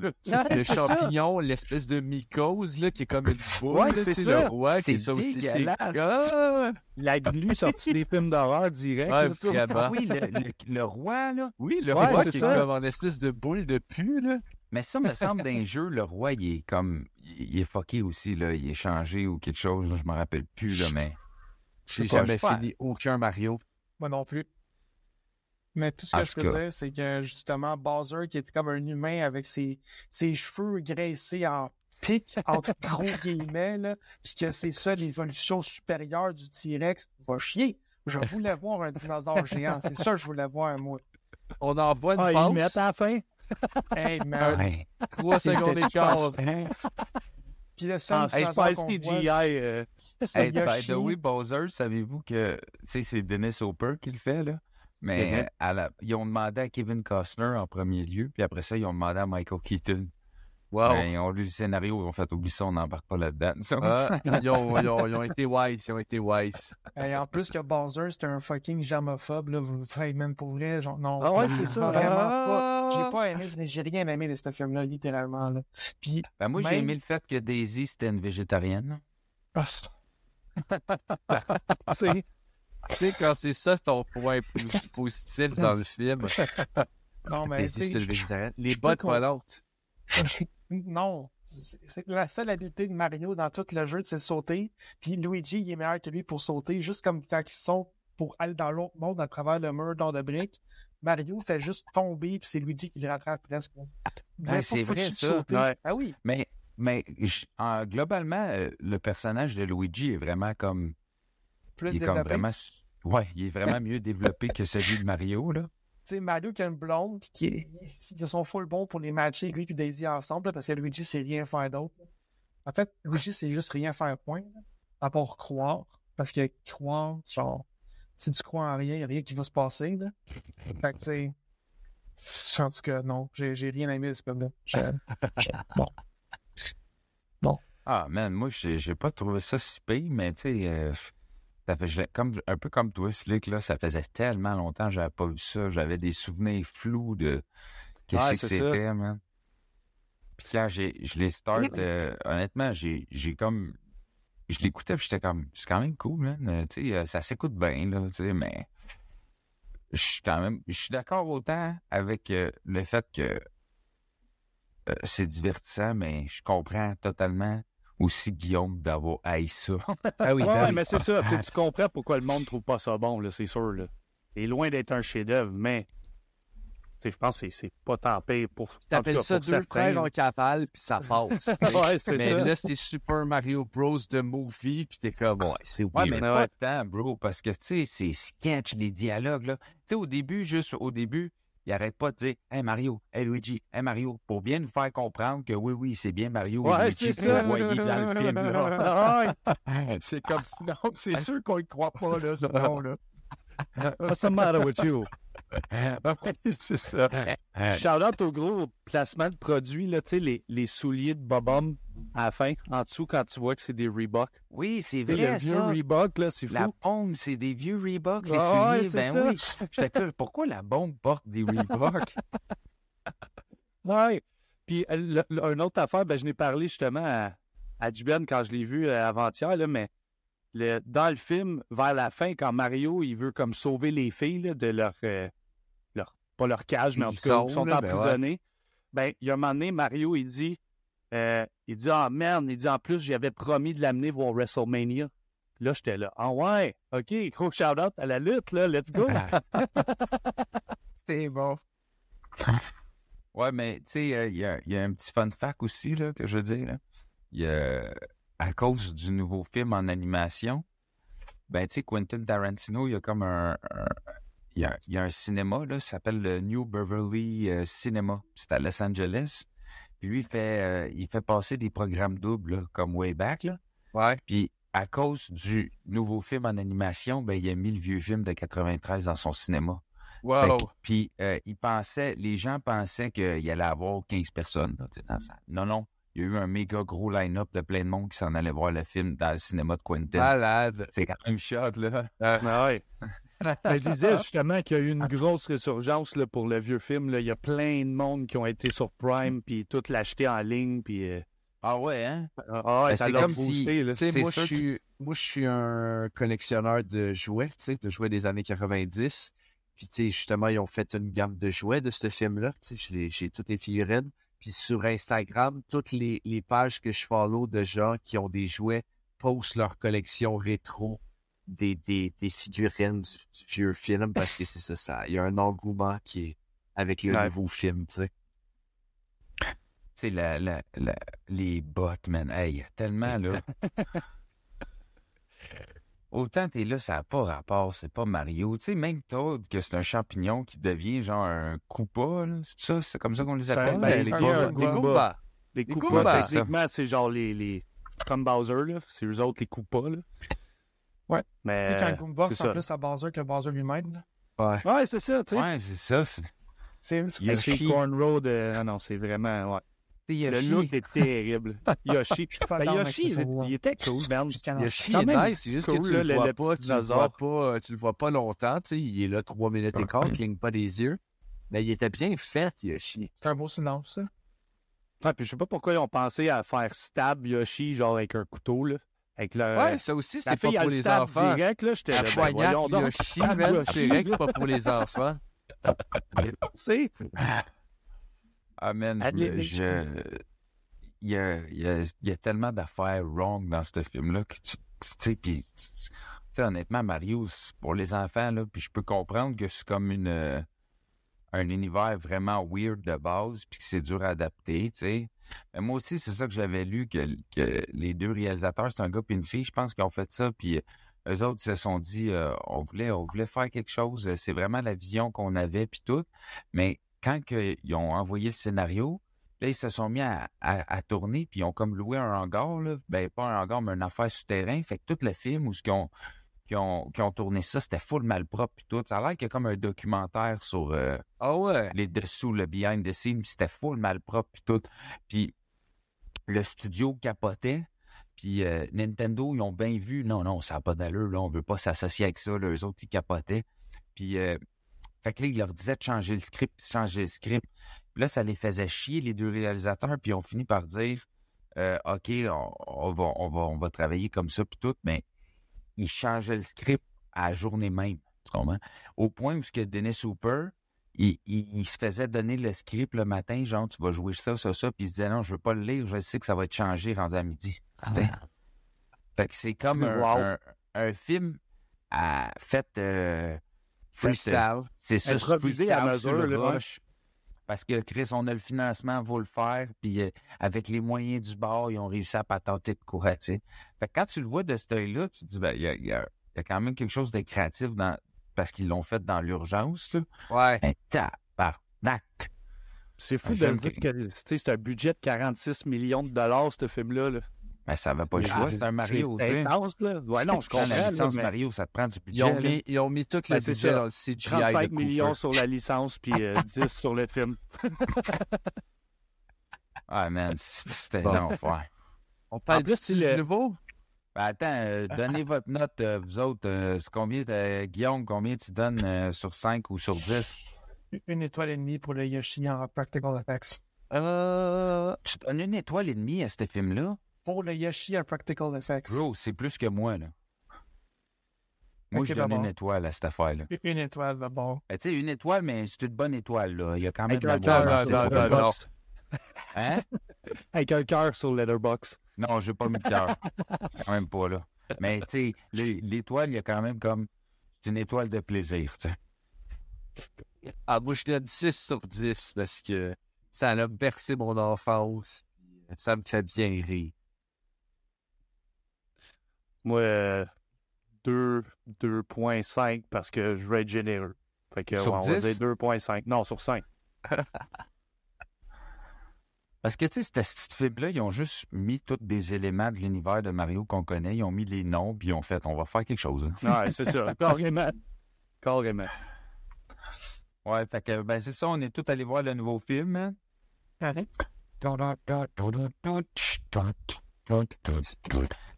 Speaker 2: le champignon, l'espèce de mycose là, qui est comme une boule,
Speaker 1: Ouais, c'est
Speaker 2: le roi qui est
Speaker 1: C'est
Speaker 2: ça aussi. C'est. Ah!
Speaker 6: La glu sortie des films d'horreur direct.
Speaker 2: Ouais,
Speaker 6: là.
Speaker 1: Ah oui, le, le- le roi, là.
Speaker 2: Oui, le
Speaker 6: Ouais,
Speaker 2: roi
Speaker 6: c'est
Speaker 2: qui
Speaker 6: ça.
Speaker 2: est comme en espèce de boule de pu, là.
Speaker 1: Mais ça me semble d'un jeu, le roi, il est comme. Il est fucké aussi, là. Il est changé ou quelque chose, là, je me rappelle plus, là, mais.
Speaker 2: J'ai jamais
Speaker 1: pas.
Speaker 2: fini aucun Mario.
Speaker 5: Moi non plus. Mais tout ce
Speaker 1: En
Speaker 5: que je peux
Speaker 1: cas.
Speaker 5: dire, c'est que justement, Bowser, qui était comme un humain avec ses, ses cheveux graissés en pic, entre gros guillemets, là, puis que c'est ça l'évolution supérieure du T-Rex, va chier. Je voulais voir un dinosaure géant. C'est ça que je voulais voir, moi.
Speaker 2: On envoie une
Speaker 6: Ah, ils mettent
Speaker 2: passe,
Speaker 6: à la fin?
Speaker 5: Hey, man.
Speaker 1: Ouais.
Speaker 2: trois secondes
Speaker 5: T'es-tu
Speaker 2: d'écart.
Speaker 5: Puis le seul voit,
Speaker 6: GI. euh,
Speaker 5: c'est
Speaker 1: Hey, by the way, Bowser, savez-vous que. C'est Dennis Hopper qui le fait, là? Mais à la- ils ont demandé à Kevin Costner en premier lieu, puis après ça, ils ont demandé à Michael Keaton.
Speaker 2: Wow.
Speaker 1: Ben, ils ont lu le scénario, ils ont fait oublie ça, on n'embarque pas là-dedans.
Speaker 2: Ah, ils, ont, ils ont- ils ont été wise, ils ont été wise.
Speaker 5: Et en plus que Bowser, c'est un fucking germophobe, là. Vous faites même pour vrai. Genre, non.
Speaker 6: Ah ouais, c'est ça.
Speaker 5: Vraiment
Speaker 2: Ah.
Speaker 5: pas. J'ai pas aimé, mais j'ai rien aimé de ce film-là, littéralement, là. Puis,
Speaker 1: Ben, moi, j'ai aimé le fait que Daisy, c'était une végétarienne.
Speaker 5: ah,
Speaker 6: tu sais,
Speaker 2: quand c'est ça ton point po- positif dans le film,
Speaker 5: non, mais.
Speaker 2: Daisy, c'est le
Speaker 5: je-
Speaker 2: végétarien. Les bottes volantes.
Speaker 5: non. C'est la seule habileté de Mario dans tout le jeu, c'est sauter. Puis Luigi, il est meilleur que lui pour sauter, juste comme quand ils sont pour aller dans l'autre monde à travers le mur d'or de briques. Mario fait juste tomber, puis c'est Luigi qui le rattrape presque. Il
Speaker 1: Ben, c'est vrai, ça.
Speaker 6: Ouais.
Speaker 5: Ah oui.
Speaker 1: Mais, mais je- globalement, euh, le personnage de Luigi est vraiment comme.
Speaker 5: Plus
Speaker 1: il est comme vraiment. Ouais, il est vraiment mieux développé que celui de Mario, là.
Speaker 5: Tu sais, Mario qui a une blonde, puis qui est- ils sont full bons pour les matcher, lui et Daisy ensemble, là, parce que Luigi, c'est rien faire d'autre. En fait, Luigi, c'est juste rien faire point, là, à part croire. Parce que croire, genre, si tu crois en rien, il n'y a rien qui va se passer, là. Fait que, tu sais, en tout cas, non, j'ai rien aimé de ce film-là. Je- Bon.
Speaker 1: Ah, man, moi, j'ai j'ai pas trouvé ça si pire, mais tu sais, euh, ça fait, je- comme, un peu comme toi, Slick, là, ça faisait tellement longtemps que j'avais pas vu ça. J'avais des souvenirs flous de qu'est-ce
Speaker 6: Ouais,
Speaker 1: que c'était, man. Puis quand j'ai, je les start, euh, honnêtement, j'ai, j'ai comme, je l'écoutais, puis j'étais comme, c'est quand même cool, man. Euh, Tu sais, euh, ça s'écoute bien, là, tu sais, mais je suis quand même, je suis d'accord autant avec euh, le fait que euh, c'est divertissant, mais je comprends totalement aussi Guillaume d'avoir haï ça.
Speaker 2: Ah oui,
Speaker 6: Ouais, ouais,
Speaker 2: oui.
Speaker 6: mais c'est ça. tu sais, Tu comprends pourquoi le monde trouve pas ça bon, là, c'est sûr. Là. C'est loin d'être un chef-d'œuvre, mais sais, je pense que c'est- c'est pas tant pire pour.
Speaker 2: T'appelles ça
Speaker 6: pour
Speaker 2: deux
Speaker 6: certains,
Speaker 2: frères en cavale, puis ça passe.
Speaker 6: Ouais, c'est
Speaker 2: mais
Speaker 6: ça.
Speaker 2: là, c'est Super Mario Bros. de movie, puis t'es comme, ouais, c'est
Speaker 1: Ouais,
Speaker 2: weird.
Speaker 1: mais
Speaker 6: Ouais.
Speaker 1: pas tant, bro, parce que, tu sais, c'est sketch, les dialogues, là. Tu sais, au début, juste au début, il arrête pas de dire « Hey Mario, hey Luigi, hey Mario », pour bien nous faire comprendre que oui, oui, c'est bien Mario et Luigi dans le film, là.
Speaker 5: C'est comme sinon, c'est sûr qu'on y croit pas, là, sinon, là.
Speaker 6: What's the matter with you?
Speaker 5: c'est ça.
Speaker 6: Au gros placement de produits, là, les, les souliers de Bobum à la fin, en dessous, quand tu vois que c'est des Reebok.
Speaker 1: oui, c'est vrai,
Speaker 6: vieux
Speaker 1: ça.
Speaker 6: Reebok, là, c'est
Speaker 1: La
Speaker 6: fou.
Speaker 1: bombe, c'est des vieux Reebok, les
Speaker 6: Ah
Speaker 1: souliers. Ben
Speaker 6: ça.
Speaker 1: oui. J'étais pourquoi la bombe porte des Reebok?
Speaker 6: Ouais. Puis, euh, le- le- une autre affaire, ben, je n'ai parlé justement à, à Juben quand je l'ai vu euh, avant-hier, là, mais le, dans le film, vers la fin, quand Mario, il veut comme sauver les filles là, de leur, euh, leur. Pas leur cage, mais en tout cas,
Speaker 2: sont,
Speaker 6: ils sont
Speaker 2: là, ben ouais.
Speaker 6: emprisonnés. Ben, il y a un moment donné, Mario, il dit. euh, il dit, ah merde, il dit, en plus, j'avais promis de l'amener voir WrestleMania. Là, j'étais là. Ah ouais, OK, gros shout-out à la lutte, là, let's go.
Speaker 5: C'est bon.
Speaker 1: Ouais, mais tu sais, euh, il y, a, il y a un petit fun fact aussi, là, que je veux dire. là. Il y a, à cause du nouveau film en animation, ben, tu sais, Quentin Tarantino, il y a comme un. un- il, y a, il y a un cinéma, là, ça s'appelle le New Beverly euh, Cinema. C'est à Los Angeles. Puis lui, il fait, euh, il fait passer des programmes doubles, là, comme Way Back, là.
Speaker 2: Ouais.
Speaker 1: Puis à cause du nouveau film en animation, ben, il a mis le vieux film de 93 dans son cinéma. Fait
Speaker 2: Wow.
Speaker 1: que- Puis euh, ils pensaient, les gens pensaient qu'il allait avoir 15 personnes là, dans ça. Non, non. Il y a eu un méga gros line-up de plein de monde qui s'en allait voir le film dans le cinéma de Quentin.
Speaker 2: Malade.
Speaker 1: C'est quand même shot, là.
Speaker 6: Ah ouais. Ben, je disais justement qu'il y a eu une grosse résurgence là, pour le vieux film. là. Il y a plein de monde qui ont été sur Prime, puis tout l'acheter en ligne, puis... euh,
Speaker 1: Ah ouais, hein?
Speaker 6: ah ouais,
Speaker 1: Ben,
Speaker 6: ça
Speaker 1: c'est
Speaker 6: l'a
Speaker 1: comme
Speaker 6: boosté,
Speaker 1: si-
Speaker 6: là.
Speaker 2: Moi, je suis, moi, je suis un collectionneur de jouets, tu sais, de jouets des années 90. Puis, tu sais, justement, ils ont fait une gamme de jouets de ce film-là. Tu sais, j'ai- j'ai toutes les figurines. Puis, sur Instagram, toutes les, les pages que je follow de gens qui ont des jouets postent leur collection rétro des, des, des figurines du, du vieux film parce que c'est ça, ça. Il y a un engouement qui est avec le
Speaker 6: Ouais.
Speaker 2: nouveau film, tu sais.
Speaker 1: Tu sais, la, la, la- les bottes, man. Hey, tellement, là. Autant t'es là, ça n'a pas rapport, c'est pas Mario. Tu sais, même Toad, que c'est un champignon qui devient genre un Koopa, là. C'est ça? C'est comme ça qu'on les appelle?
Speaker 6: ben,
Speaker 1: les
Speaker 6: un
Speaker 2: Les. Goombas.
Speaker 6: Les
Speaker 2: Les
Speaker 6: Koopas, techniquement, c'est genre les, les... Comme Bowser, là. C'est eux autres, les Koopas, là.
Speaker 5: Ouais.
Speaker 6: Mais...
Speaker 5: Tu sais, quand Goomba
Speaker 6: c'est
Speaker 5: ressemble
Speaker 6: ça.
Speaker 5: plus à Bowser que Bowser lui-même, là.
Speaker 2: Ouais.
Speaker 6: Ouais, c'est ça, tu sais.
Speaker 1: Ouais, c'est ça. c'est-
Speaker 5: C'est c'est-
Speaker 6: Yoshi
Speaker 1: Yoshi.
Speaker 6: Cornrow de... Ah non, c'est vraiment... Ouais. Le look est terrible. Yoshi.
Speaker 5: Je suis pas
Speaker 6: Ben, Yoshi,
Speaker 5: ça,
Speaker 6: il, était cool, man.
Speaker 2: Yoshi est nice, c'est juste
Speaker 6: cool,
Speaker 2: que tu
Speaker 6: là,
Speaker 2: le
Speaker 6: le-
Speaker 2: vois
Speaker 6: le
Speaker 2: pas, tu le vois pas, tu le vois pas longtemps, tu sais, il est là trois minutes et quart, il cligne pas des yeux. Mais il était bien fait, Yoshi.
Speaker 5: C'est un beau silence, ça.
Speaker 6: Ouais, puis je sais pas pourquoi ils ont pensé à faire stab Yoshi, genre avec un couteau, là. Avec le...
Speaker 2: Ouais, ça aussi, c'est pas pour les enfants.
Speaker 6: direct, là, j'étais
Speaker 2: La
Speaker 6: là, ben, voyons donc,
Speaker 2: c'est vrai que
Speaker 6: là.
Speaker 2: c'est pas pour les enfants.
Speaker 6: Tu sais,
Speaker 1: Ah, je Il y a, il y a- il y a tellement d'affaires wrong dans ce film-là que tu tu sais, puis tu sais, honnêtement, Mario, c'est pour les enfants, là, puis je peux comprendre que c'est comme une euh, un univers vraiment weird de base, puis que c'est dur à adapter, tu sais. Mais moi aussi, c'est ça que j'avais lu, que, les deux réalisateurs, c'est un gars et une fille, je pense qu'ils ont fait ça, puis eux autres se sont dit, euh, on voulait on voulait faire quelque chose, euh, c'est vraiment la vision qu'on avait, puis tout. Mais quand ils ont envoyé le scénario, là, ils se sont mis à, tourner, puis ils ont comme loué un hangar, là. Ben, pas un hangar, mais une affaire souterrain. Fait que tout le film où ce qu'ils ont, qui ont, qui ont tourné ça, c'était full malpropre, puis tout. Ça a l'air qu'il y a comme un documentaire sur euh,
Speaker 2: Ah ouais.
Speaker 1: les dessous, le behind the scenes, puis c'était full malpropre, puis tout. Puis le studio capotait. Puis euh, Nintendo, ils ont bien vu, non, non, ça n'a pas d'allure, là, on veut pas s'associer avec ça, là, eux autres, ils capotaient. Puis, euh, fait que là, ils leur disaient de changer le script, de changer le script. Puis là, ça les faisait chier, les deux réalisateurs, puis ils ont fini par dire, euh, OK, on, on va, on, va, on va travailler comme ça, puis tout, mais ils changeaient le script à la journée même, tu comprends? Au point où ce que Dennis Hooper, il, il- il se faisait donner le script le matin, genre, tu vas jouer ça, ça, ça, puis il se disait, non, je veux pas le lire, je sais que ça va être changé rendu à midi. T'sais. Fait que c'est comme un,
Speaker 6: Wow.
Speaker 1: un- un film à, fait... euh, euh,
Speaker 2: Freestyle.
Speaker 1: c'est ça,
Speaker 6: à
Speaker 1: sur
Speaker 6: mesure,
Speaker 1: le
Speaker 6: là, ouais.
Speaker 1: rush. Parce que Chris, on a le financement, on va le faire, puis euh, avec les moyens du bord, ils ont réussi à patenter de quoi, tu sais. Fait que quand tu le vois de cet œil-là, tu te dis, ben, il y a, il y a- il y a quand même quelque chose de créatif dans, parce qu'ils l'ont fait dans l'urgence, là.
Speaker 2: Ouais.
Speaker 1: Ben, tabarnak!
Speaker 6: C'est fou de se dire que c'est un budget de 46 millions de dollars, ce film-là. Là.
Speaker 1: Ben, ça avait pas le choix, c'est un Mario,
Speaker 6: C'est intense, là. Ouais, non, je
Speaker 1: Prends
Speaker 6: comprends.
Speaker 1: la
Speaker 6: là,
Speaker 1: licence
Speaker 6: mais
Speaker 1: Mario, ça te prend du
Speaker 2: Ils
Speaker 1: budget,
Speaker 2: ont,
Speaker 1: là.
Speaker 2: mis, ils ont mis tout le
Speaker 6: Ben,
Speaker 2: budget
Speaker 6: ça.
Speaker 2: dans le CGI
Speaker 6: 35
Speaker 2: de
Speaker 6: millions sur la licence, puis euh, 10 sur le film.
Speaker 1: Ah, man, c'était
Speaker 2: Bon.
Speaker 1: l'enfer.
Speaker 2: On parle
Speaker 6: En plus,
Speaker 2: du style
Speaker 6: le-
Speaker 2: nouveau?
Speaker 1: Ben, attends, euh, donnez votre note, euh, vous autres. euh, c'est combien, euh, Guillaume, combien tu donnes euh, sur 5 ou sur 10?
Speaker 5: Une étoile et demie pour le Yoshi en Practical Effects.
Speaker 2: Euh,
Speaker 1: Tu donnes une étoile et demie à ce film-là?
Speaker 5: Pour le Yoshi en Practical Effects.
Speaker 1: Bro, c'est plus que moi, là. Moi, je donne une étoile à cette affaire-là.
Speaker 5: Une étoile d'abord.
Speaker 1: Ben, tu sais, une étoile, mais c'est une bonne étoile, là. Il y a quand même
Speaker 6: Avec
Speaker 1: de la.
Speaker 6: Letterboxd.
Speaker 1: Hein?
Speaker 6: Avec un cœur sur Letterboxd.
Speaker 1: Non, j'ai pas mis de cœur. quand même pas, là. Mais, tu sais, l'é- l'étoile, il y a quand même comme... C'est une étoile de plaisir, tu sais.
Speaker 2: ah, moi, je donne 6 sur 10 parce que ça a bercé mon enfance. puis Ça me fait bien rire.
Speaker 6: Moi, euh, 2, 2.5 parce que je veux être généreux. Fait que,
Speaker 1: Sur
Speaker 6: ouais, on va
Speaker 1: 10?
Speaker 6: dire 2.5. Non, sur 5.
Speaker 1: Parce que, tu sais, ce film-là, ils ont juste mis tous des éléments de l'univers de Mario qu'on connaît. Ils ont mis les noms, puis ils ont fait, on va faire quelque chose. hein.
Speaker 6: Ouais, c'est ça. Carrément. Carrément.
Speaker 1: Ouais, fait que, ben, c'est ça, on est tous allés voir le nouveau film, hein.
Speaker 5: Arrête.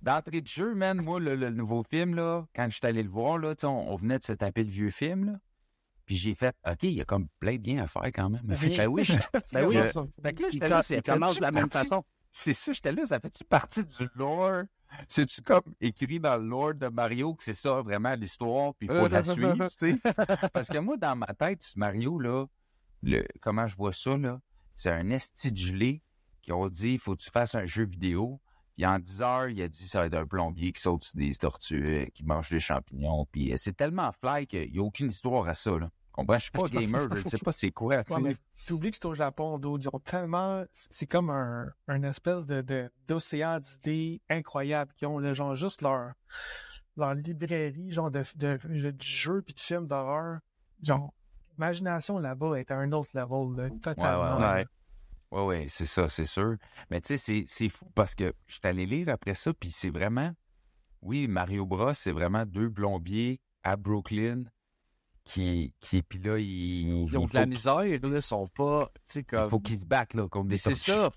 Speaker 1: D'entrée de jeu, man, moi, le, le nouveau film, là, quand je suis allé le voir, là, on, on venait de se taper le vieux film, là. Puis j'ai fait, OK, il y a comme plein de bien à faire quand même.
Speaker 5: Oui.
Speaker 1: Ben oui, je-
Speaker 6: Ben oui.
Speaker 1: Fait que là, j'étais c'est
Speaker 6: commence de la même façon.
Speaker 1: C'est ça, j'étais là, ça fait-tu partie du lore? C'est-tu comme écrit dans le lore de Mario que c'est ça vraiment l'histoire, puis il faut la suivre, tu sais? Parce que moi, dans ma tête, Mario, là, le, comment je vois ça, là, c'est un esti de gelé qui ont dit, il faut que tu fasses un jeu vidéo. Puis en 10 heures, il a dit, ça va être un plombier qui saute sur des tortues, qui mange des champignons. Puis euh, c'est tellement fly qu'il n'y a aucune histoire à ça, là. Comprends? Je suis pas gamer, je ne sais pas c'est quoi, tu
Speaker 5: Ouais, t'oublies que c'est au Japon, d'où ils ont tellement. C'est comme un, espèce de, d'océan d'idées incroyables qui ont, genre, juste leur, leur librairie, genre, de, de, de, de jeux puis de films d'horreur. Genre, l'imagination là-bas est à un autre level, là, totalement.
Speaker 1: ouais.
Speaker 6: Ouais.
Speaker 1: Oui, oui, c'est ça, c'est sûr. Mais tu sais, c'est- c'est fou parce que je suis allé lire après ça, puis c'est vraiment. Oui, Mario Bros, c'est vraiment deux plombiers à Brooklyn qui. qui puis là, ils.
Speaker 2: Ils ont de la misère, là, ils sont pas, comme...
Speaker 1: Il faut qu'ils se battent, là, comme des
Speaker 2: c'est ça.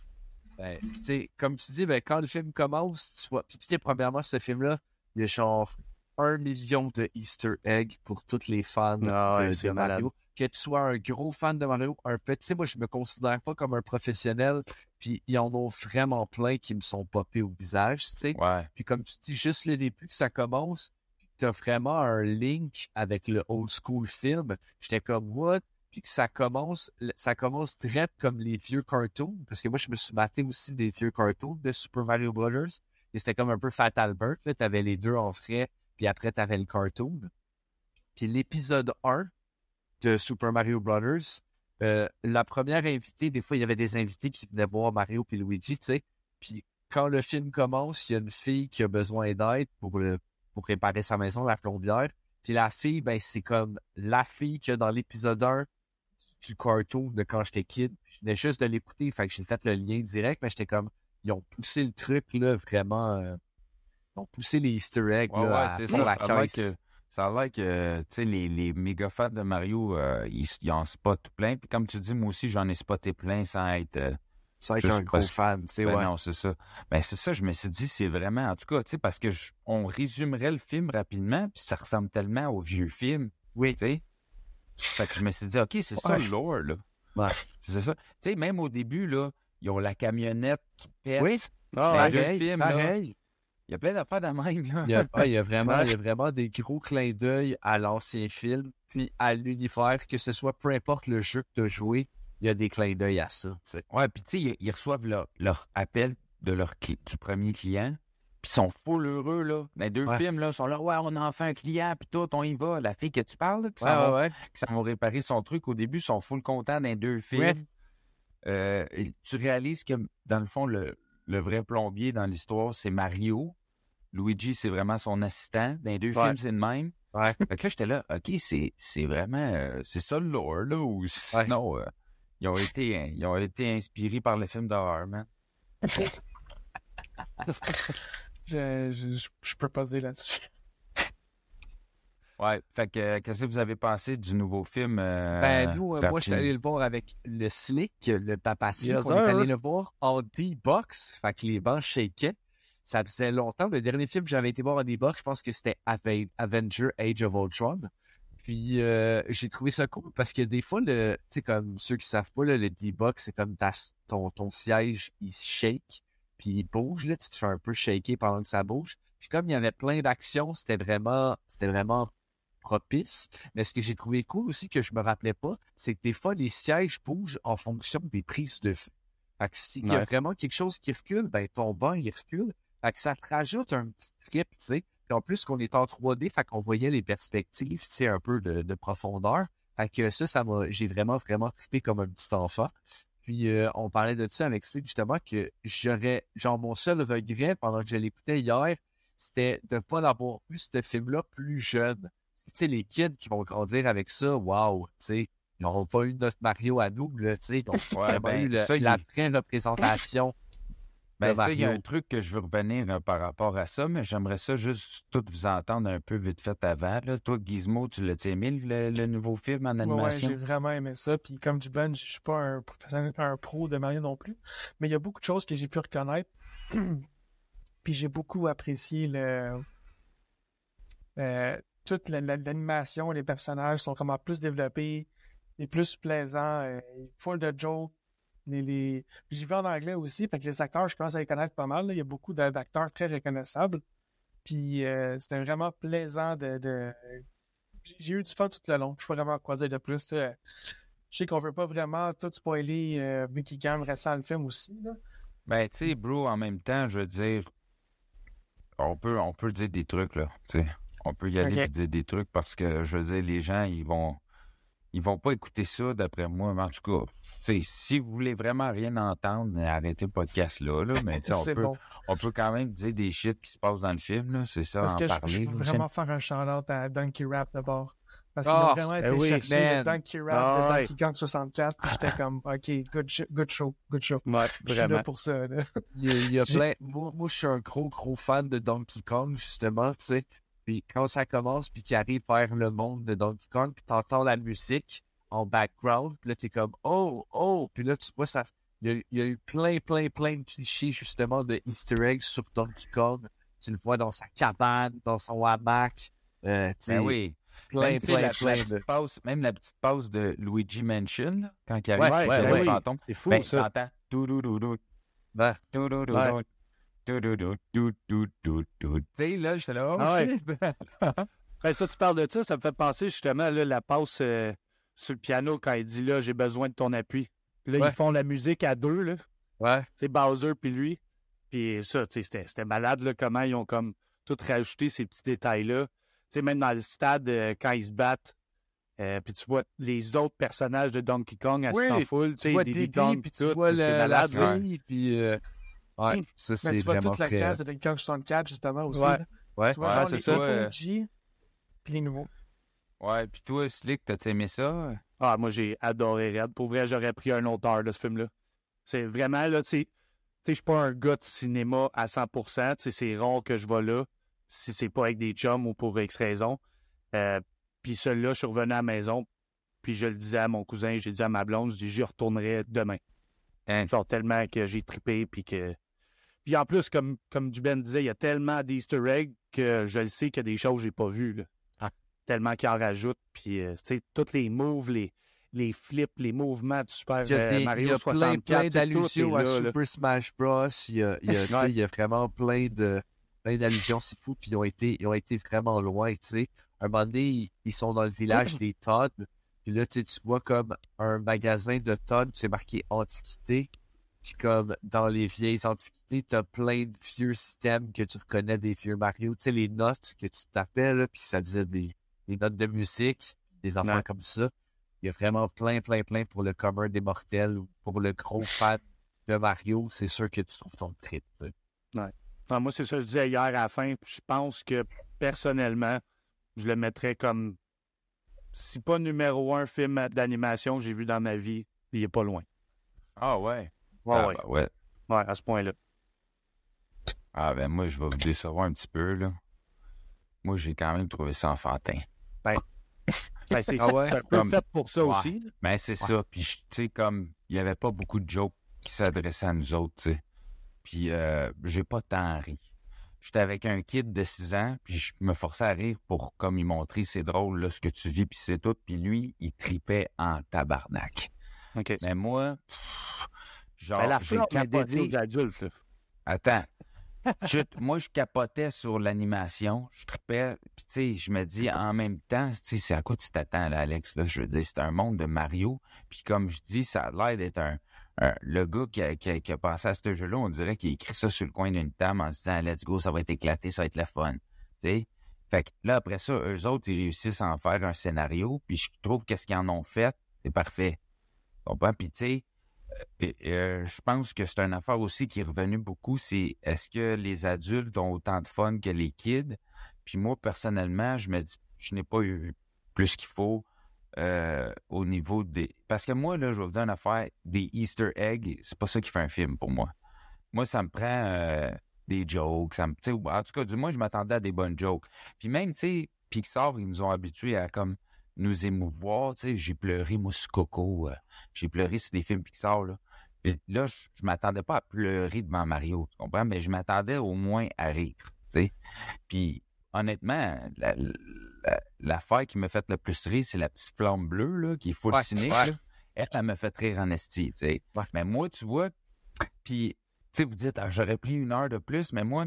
Speaker 2: Ben, tu sais, comme tu dis, ben, quand le film commence, tu vois. Puis, tu sais, premièrement, ce film-là, il a genre un million de Easter eggs pour tous les fans
Speaker 6: Ah
Speaker 2: de, Mario.
Speaker 6: malade.
Speaker 2: Que tu sois un gros fan de Mario, un petit. Moi, je me considère pas comme un professionnel. Puis, il y en a vraiment plein qui me sont popés au visage, tu sais.
Speaker 1: Ouais.
Speaker 2: Puis, comme tu dis, juste le début que ça commence, tu as vraiment un link avec le old school film. J'étais comme, what? puis que ça commence, ça commence direct comme les vieux cartoons, parce que moi, je me suis maté aussi des vieux cartoons de Super Mario Brothers, et c'était comme un peu Fatal Burt, là, t'avais les deux en frais, puis après, t'avais le cartoon. Puis l'épisode 1 de Super Mario Brothers, euh, la première invitée, des fois, il y avait des invités qui venaient voir Mario puis Luigi, tu sais, puis quand le film commence, il y a une fille qui a besoin d'aide pour, pour réparer sa maison, la plombière, puis la fille, ben, c'est comme la fille qu'il y a dans l'épisode 1 du cartoon de quand j'étais kid. Je venais juste de l'écouter, fait que j'ai fait le lien direct, mais j'étais comme, ils ont poussé le truc, là, vraiment. euh, ont poussé les easter eggs,
Speaker 1: Ouais,
Speaker 2: là,
Speaker 1: ouais,
Speaker 2: à
Speaker 1: ça.
Speaker 2: la
Speaker 1: Ça
Speaker 2: caisse.
Speaker 1: que, ça a l'air que, tu sais, les, les méga fans de Mario, euh, ils, ils en spotent plein. Puis comme tu dis, moi aussi, j'en ai spoté plein sans être. euh,
Speaker 2: être un gros fan, tu sais,
Speaker 1: Ben
Speaker 2: ouais.
Speaker 1: non, c'est ça. Ben c'est ça, je me suis dit, c'est vraiment, en tout cas, tu sais, parce que je- on résumerait le film rapidement, puis ça ressemble tellement au vieux film,
Speaker 2: Oui.
Speaker 1: tu sais. Fait que je me suis dit, OK, c'est ça le lore, là.
Speaker 2: Ouais.
Speaker 1: C'est ça. Tu sais, même au début, là, ils ont la camionnette qui pète.
Speaker 2: Oui.
Speaker 6: Ah,
Speaker 1: Ben, vieux
Speaker 2: Pareil,
Speaker 1: film, là.
Speaker 2: pareil.
Speaker 1: Il y a plein d'affaires de même, là.
Speaker 2: Il y, a, ouais, il y a vraiment,
Speaker 6: Ouais.
Speaker 2: il y a vraiment des gros clins d'œil à l'ancien film, puis à l'univers, que ce soit peu importe le jeu que tu as joué, il y a des clins d'œil à ça. tu sais.
Speaker 1: Ouais, puis tu sais, ils, ils reçoivent leur, leur appel de leur du premier client. Puis ils sont full heureux, là. Dans les deux
Speaker 2: Ouais.
Speaker 1: films, là, ils sont là, ouais, on a enfin un client, puis tout, on y va. La fille que tu parles, là, qui
Speaker 2: Ouais,
Speaker 1: s'en va- réparer son truc, au début, ils sont full contents dans les deux films. Euh, tu réalises que, dans le fond, le, le vrai plombier dans l'histoire, c'est Mario. Luigi, c'est vraiment son assistant. Dans les deux
Speaker 6: Ouais.
Speaker 1: films, c'est le même.
Speaker 2: Ouais.
Speaker 1: Fait que là, j'étais là, OK, c'est, vraiment... euh, c'est ça le lore, là, ou sinon... euh, ils, ont été, ils ont été inspirés par le film d'horreur, man.
Speaker 5: Je, je, je, je peux pas dire là-dessus.
Speaker 1: Ouais, fait que euh, qu'est-ce que vous avez pensé du nouveau film?
Speaker 2: Ben, nous, moi, j'étais
Speaker 1: Tartine?
Speaker 2: allé le voir avec le Slick, le papa on est allé le voir en D-Box. Fait que les bancs shakaient. Ça faisait longtemps. Le dernier film que j'avais été voir en D-Box, je pense que c'était Ave- Avenger Age of Ultron. Puis, euh, j'ai trouvé ça cool parce que des fois, tu sais, comme ceux qui savent pas, là, le D-Box, c'est comme ta- ton, ton siège, il se shake, puis il bouge, là, tu te fais un peu shaker pendant que ça bouge. Puis comme il y avait plein d'actions, c'était vraiment, c'était vraiment propice. Mais ce que j'ai trouvé cool aussi que je me rappelais pas, c'est que des fois, les sièges bougent en fonction des prises de feu. Fait que s'il y a vraiment quelque chose qui recule, ben ton banc, il recule. Fait que ça te rajoute un petit trip, tu sais. Puis en plus qu'on est en 3D, fait qu'on voyait les perspectives, tu sais, un peu de, de profondeur. Fait que ça, ça m'a, j'ai vraiment, vraiment trippé comme un petit enfant. Puis euh, on parlait de ça avec Slick, justement, que j'aurais, genre, mon seul regret pendant que je l'écoutais hier, c'était de ne pas l'avoir vu, ce film-là, plus jeune. Tu sais, les kids qui vont grandir avec ça, waouh, tu sais, ils n'auront pas eu notre Mario à nous, là, tu sais, ont
Speaker 1: Ouais, ben,
Speaker 2: eu le-
Speaker 1: ça, il-
Speaker 2: la vraie représentation
Speaker 1: Ben ça, il y a un truc que je veux revenir euh, par rapport à ça, mais j'aimerais ça juste tout vous entendre un peu vite fait avant. Là. Toi, Gizmo, tu l'as aimé le, le nouveau film en
Speaker 5: Ouais, ouais,
Speaker 1: animation?
Speaker 5: j'ai vraiment aimé ça. Puis comme du Ben, je suis pas un, pro de Mario non plus. Mais il y a beaucoup de choses que j'ai pu reconnaître. Puis j'ai beaucoup apprécié le. euh, toute la- la- l'animation, les personnages sont vraiment plus développés, c'est plus plaisant, euh, full de jokes. Les, les... J'y vais en anglais aussi, fait que les acteurs, je commence à les connaître pas mal. là. Il y a beaucoup d'a- d'acteurs très reconnaissables. Puis euh, c'était vraiment plaisant de, de... J'ai eu du fun tout le long. Je sais pas vraiment quoi dire de plus. sais. Je sais qu'on veut pas vraiment tout spoiler euh, vu qu'il quand même restant le film aussi. Là.
Speaker 1: Ben, tu sais, bro, en même temps, je veux dire, on peut, on peut dire des trucs, là. On peut y aller et dire des trucs parce que, je veux dire, les gens, ils vont, ils vont pas écouter ça, d'après moi. Mais en tout cas, tu sais, si vous voulez vraiment rien entendre, arrêtez le podcast là, là. Mais on peut,
Speaker 5: bon.
Speaker 1: on peut quand même dire des shit qui se passent dans le film, là. C'est ça,
Speaker 5: Parce
Speaker 1: en
Speaker 5: que je, je
Speaker 1: parler.
Speaker 5: veux
Speaker 1: là.
Speaker 5: vraiment faire un shout-out à Donkey Rap d'abord. Parce qu'il
Speaker 2: Ah,
Speaker 5: a vraiment été
Speaker 6: ben oui,
Speaker 5: chercher
Speaker 2: man.
Speaker 5: le Donkey Rap de
Speaker 6: ouais.
Speaker 5: Donkey Kong 64. Puis j'étais comme, OK, good, sh- good show, good show.
Speaker 6: Ouais,
Speaker 5: Je suis là pour ça. là.
Speaker 2: Il y a, plein. Moi, moi, je suis un gros, gros fan de Donkey Kong, justement, tu sais. Puis quand ça commence, puis qu'il arrive vers le monde de Donkey Kong, puis t'entends la musique en background, puis là, t'es comme, oh, oh, puis là, tu vois, ça. Il y, y a eu plein, plein, plein de clichés, justement, de Easter eggs sur Donkey Kong. Tu le vois dans sa cabane, dans son hamac. Euh, tu
Speaker 1: Ben oui.
Speaker 2: plein,
Speaker 1: Même, tu
Speaker 2: plein,
Speaker 1: la,
Speaker 2: plein
Speaker 1: la
Speaker 2: de.
Speaker 1: petite passe, même la petite passe de Luigi Mansion, là, quand il arrive
Speaker 2: Ouais,
Speaker 1: avec
Speaker 2: ouais,
Speaker 1: le
Speaker 2: ouais,
Speaker 1: fantôme,
Speaker 6: C'est fou,
Speaker 1: ben,
Speaker 6: ça.
Speaker 1: t'entends.
Speaker 2: Ben,
Speaker 1: Tu sais, là, j'étais là, oh
Speaker 6: Ah ouais. Après ça, tu parles de ça, ça me fait penser justement là, la passe euh, sur le piano quand il dit là, j'ai besoin de ton appui. Puis là,
Speaker 2: Ouais.
Speaker 6: ils font la musique à deux, là.
Speaker 2: ouais.
Speaker 6: C'est Bowser puis lui. Puis ça, tu sais, c'était malade, là, comment ils ont comme tout rajouté ces petits détails-là. Tu sais, même dans le stade, euh, quand ils se battent, euh, puis tu vois les autres personnages de Donkey Kong assis
Speaker 2: Oui,
Speaker 6: en foule, tu sais, Kong,
Speaker 2: puis
Speaker 6: tout,
Speaker 2: vois
Speaker 6: c'est malade.
Speaker 2: puis... ouais, ça,
Speaker 5: Mais
Speaker 2: c'est
Speaker 5: tu vois toute la case de Donkey Kong 64, justement, aussi.
Speaker 6: Ouais.
Speaker 2: Ouais.
Speaker 5: Tu vois,
Speaker 1: Ouais,
Speaker 5: genre
Speaker 1: c'est
Speaker 5: les
Speaker 1: ça,
Speaker 5: OG, puis les nouveaux.
Speaker 1: Ouais, puis toi, Slick, t'as aimé ça?
Speaker 6: Ah, moi, j'ai adoré Red. Pour vrai, j'aurais pris un autre heure de ce film-là. C'est vraiment, là, tu sais, tu sais, je suis pas un gars de cinéma à 100%. Tu sais, c'est rare que je vais là si c'est pas avec des chums ou pour X raison. Euh, puis celui-là, je suis revenu à la maison, puis je le disais à mon cousin, j'ai dit à ma blonde, je dis, j'y retournerai demain.
Speaker 1: Hein?
Speaker 6: Genre tellement que j'ai trippé, puis que... Puis en plus, comme, comme Duben disait, il y a tellement d'easter eggs que je le sais qu'il y a des choses que j'ai pas vues, là.
Speaker 1: Ah.
Speaker 6: Tellement qu'il en rajoute, puis, euh, tu sais, tous les moves, les, les flips, les mouvements de Super
Speaker 2: Il y a,
Speaker 6: euh,
Speaker 2: il y a plein,
Speaker 6: 64,
Speaker 2: plein d'allusions à
Speaker 6: là, là.
Speaker 2: Super Smash Bros. Il y a, il y a, tu sais,
Speaker 6: Ouais.
Speaker 2: il y a vraiment plein de plein d'allusions, c'est fou. Puis ils ont été, ils ont été vraiment loin, tu sais. Un moment donné, ils, ils sont dans le village des Todd. Puis là, tu vois comme un magasin de Todd, c'est marqué Antiquité. Puis comme dans les vieilles antiquités, t'as plein de vieux systèmes que tu reconnais des vieux Mario. Tu sais, les notes que tu tapais, là, puis ça faisait des, des notes de musique, des
Speaker 6: Ouais.
Speaker 2: comme ça. Il y a vraiment plein, plein, plein pour le commun des mortels ou pour le gros fan de Mario. C'est sûr que tu trouves ton trip. sais.
Speaker 6: Non, moi, c'est ça que je disais hier à la fin. Je pense que personnellement, je le mettrais comme, si pas numéro un film d'animation que j'ai vu dans ma vie, il est pas loin.
Speaker 1: Ah ouais.
Speaker 6: Ouais,
Speaker 1: ah,
Speaker 6: ouais.
Speaker 1: ben ouais.
Speaker 6: Ouais, à ce point-là.
Speaker 1: Ah ben moi, je vais vous décevoir un petit peu, là. Moi, j'ai quand même trouvé ça enfantin.
Speaker 6: Ben, c'est
Speaker 2: Ah ouais?
Speaker 6: c'est un peu
Speaker 1: Comme-
Speaker 6: fait pour ça
Speaker 1: Ouais.
Speaker 6: aussi. là.
Speaker 1: Ben, c'est ça. Puis, tu sais, comme, il n'y avait pas beaucoup de jokes qui s'adressaient à nous autres, tu sais. Puis, euh, j'ai pas tant ri. J'étais avec un kid de 6 ans, puis je me forçais à rire pour, comme, il montrer, c'est drôle, là, ce que tu vis, puis c'est tout. Puis lui, il tripait en tabarnak.
Speaker 6: OK.
Speaker 1: Mais moi, pff, genre,
Speaker 6: Ben, la aux adultes. là.
Speaker 1: Attends. Je- moi, je capotais sur l'animation. Je tripais. Puis, tu sais, je me dis en même temps, tu sais, c'est à quoi tu t'attends, là, Alex? Là? Je veux dire, c'est un monde de Mario. Puis, comme je dis, ça a l'air d'être un, un- Le gars qui a, qui a- qui a pensé à ce jeu-là, on dirait qu'il écrit ça sur le coin d'une table en se disant, let's go, ça va être éclaté, ça va être le fun. Tu sais? Fait que là, après ça, eux autres, ils réussissent à en faire un scénario. Puis, je trouve qu'est-ce qu'ils en ont fait, c'est parfait. Comprends? Puis, tu sais, euh, je pense que c'est une affaire aussi qui est revenue beaucoup, c'est est-ce que les adultes ont autant de fun que les kids? Puis moi, personnellement, je me dis, je n'ai pas eu plus qu'il faut euh, au niveau des... Parce que moi, là, je vais vous dire une affaire, des Easter eggs, c'est pas ça qui fait un film pour moi. Moi, ça me prend euh, des jokes, ça me... En tout cas, du moins, je m'attendais à des bonnes jokes. Puis même, tu sais, Pixar, ils nous ont habitués à comme nous émouvoir, tu sais, j'ai pleuré, moi, sur Coco, euh, j'ai pleuré sur des films Pixar, là. Puis là, je, je m'attendais pas à pleurer devant Mario, tu comprends? Mais je m'attendais au moins à rire, tu sais. Puis, honnêtement, la- la- l'affaire qui m'a fait le plus rire, c'est la petite flamme bleue, là, qui est full
Speaker 2: Ouais,
Speaker 1: cynique,
Speaker 2: ouais.
Speaker 1: là. Elle, elle m'a fait rire en esti, tu sais.
Speaker 2: Ouais.
Speaker 1: Mais moi, tu vois, puis, tu sais, vous dites, ah, j'aurais pris une heure de plus, mais moi,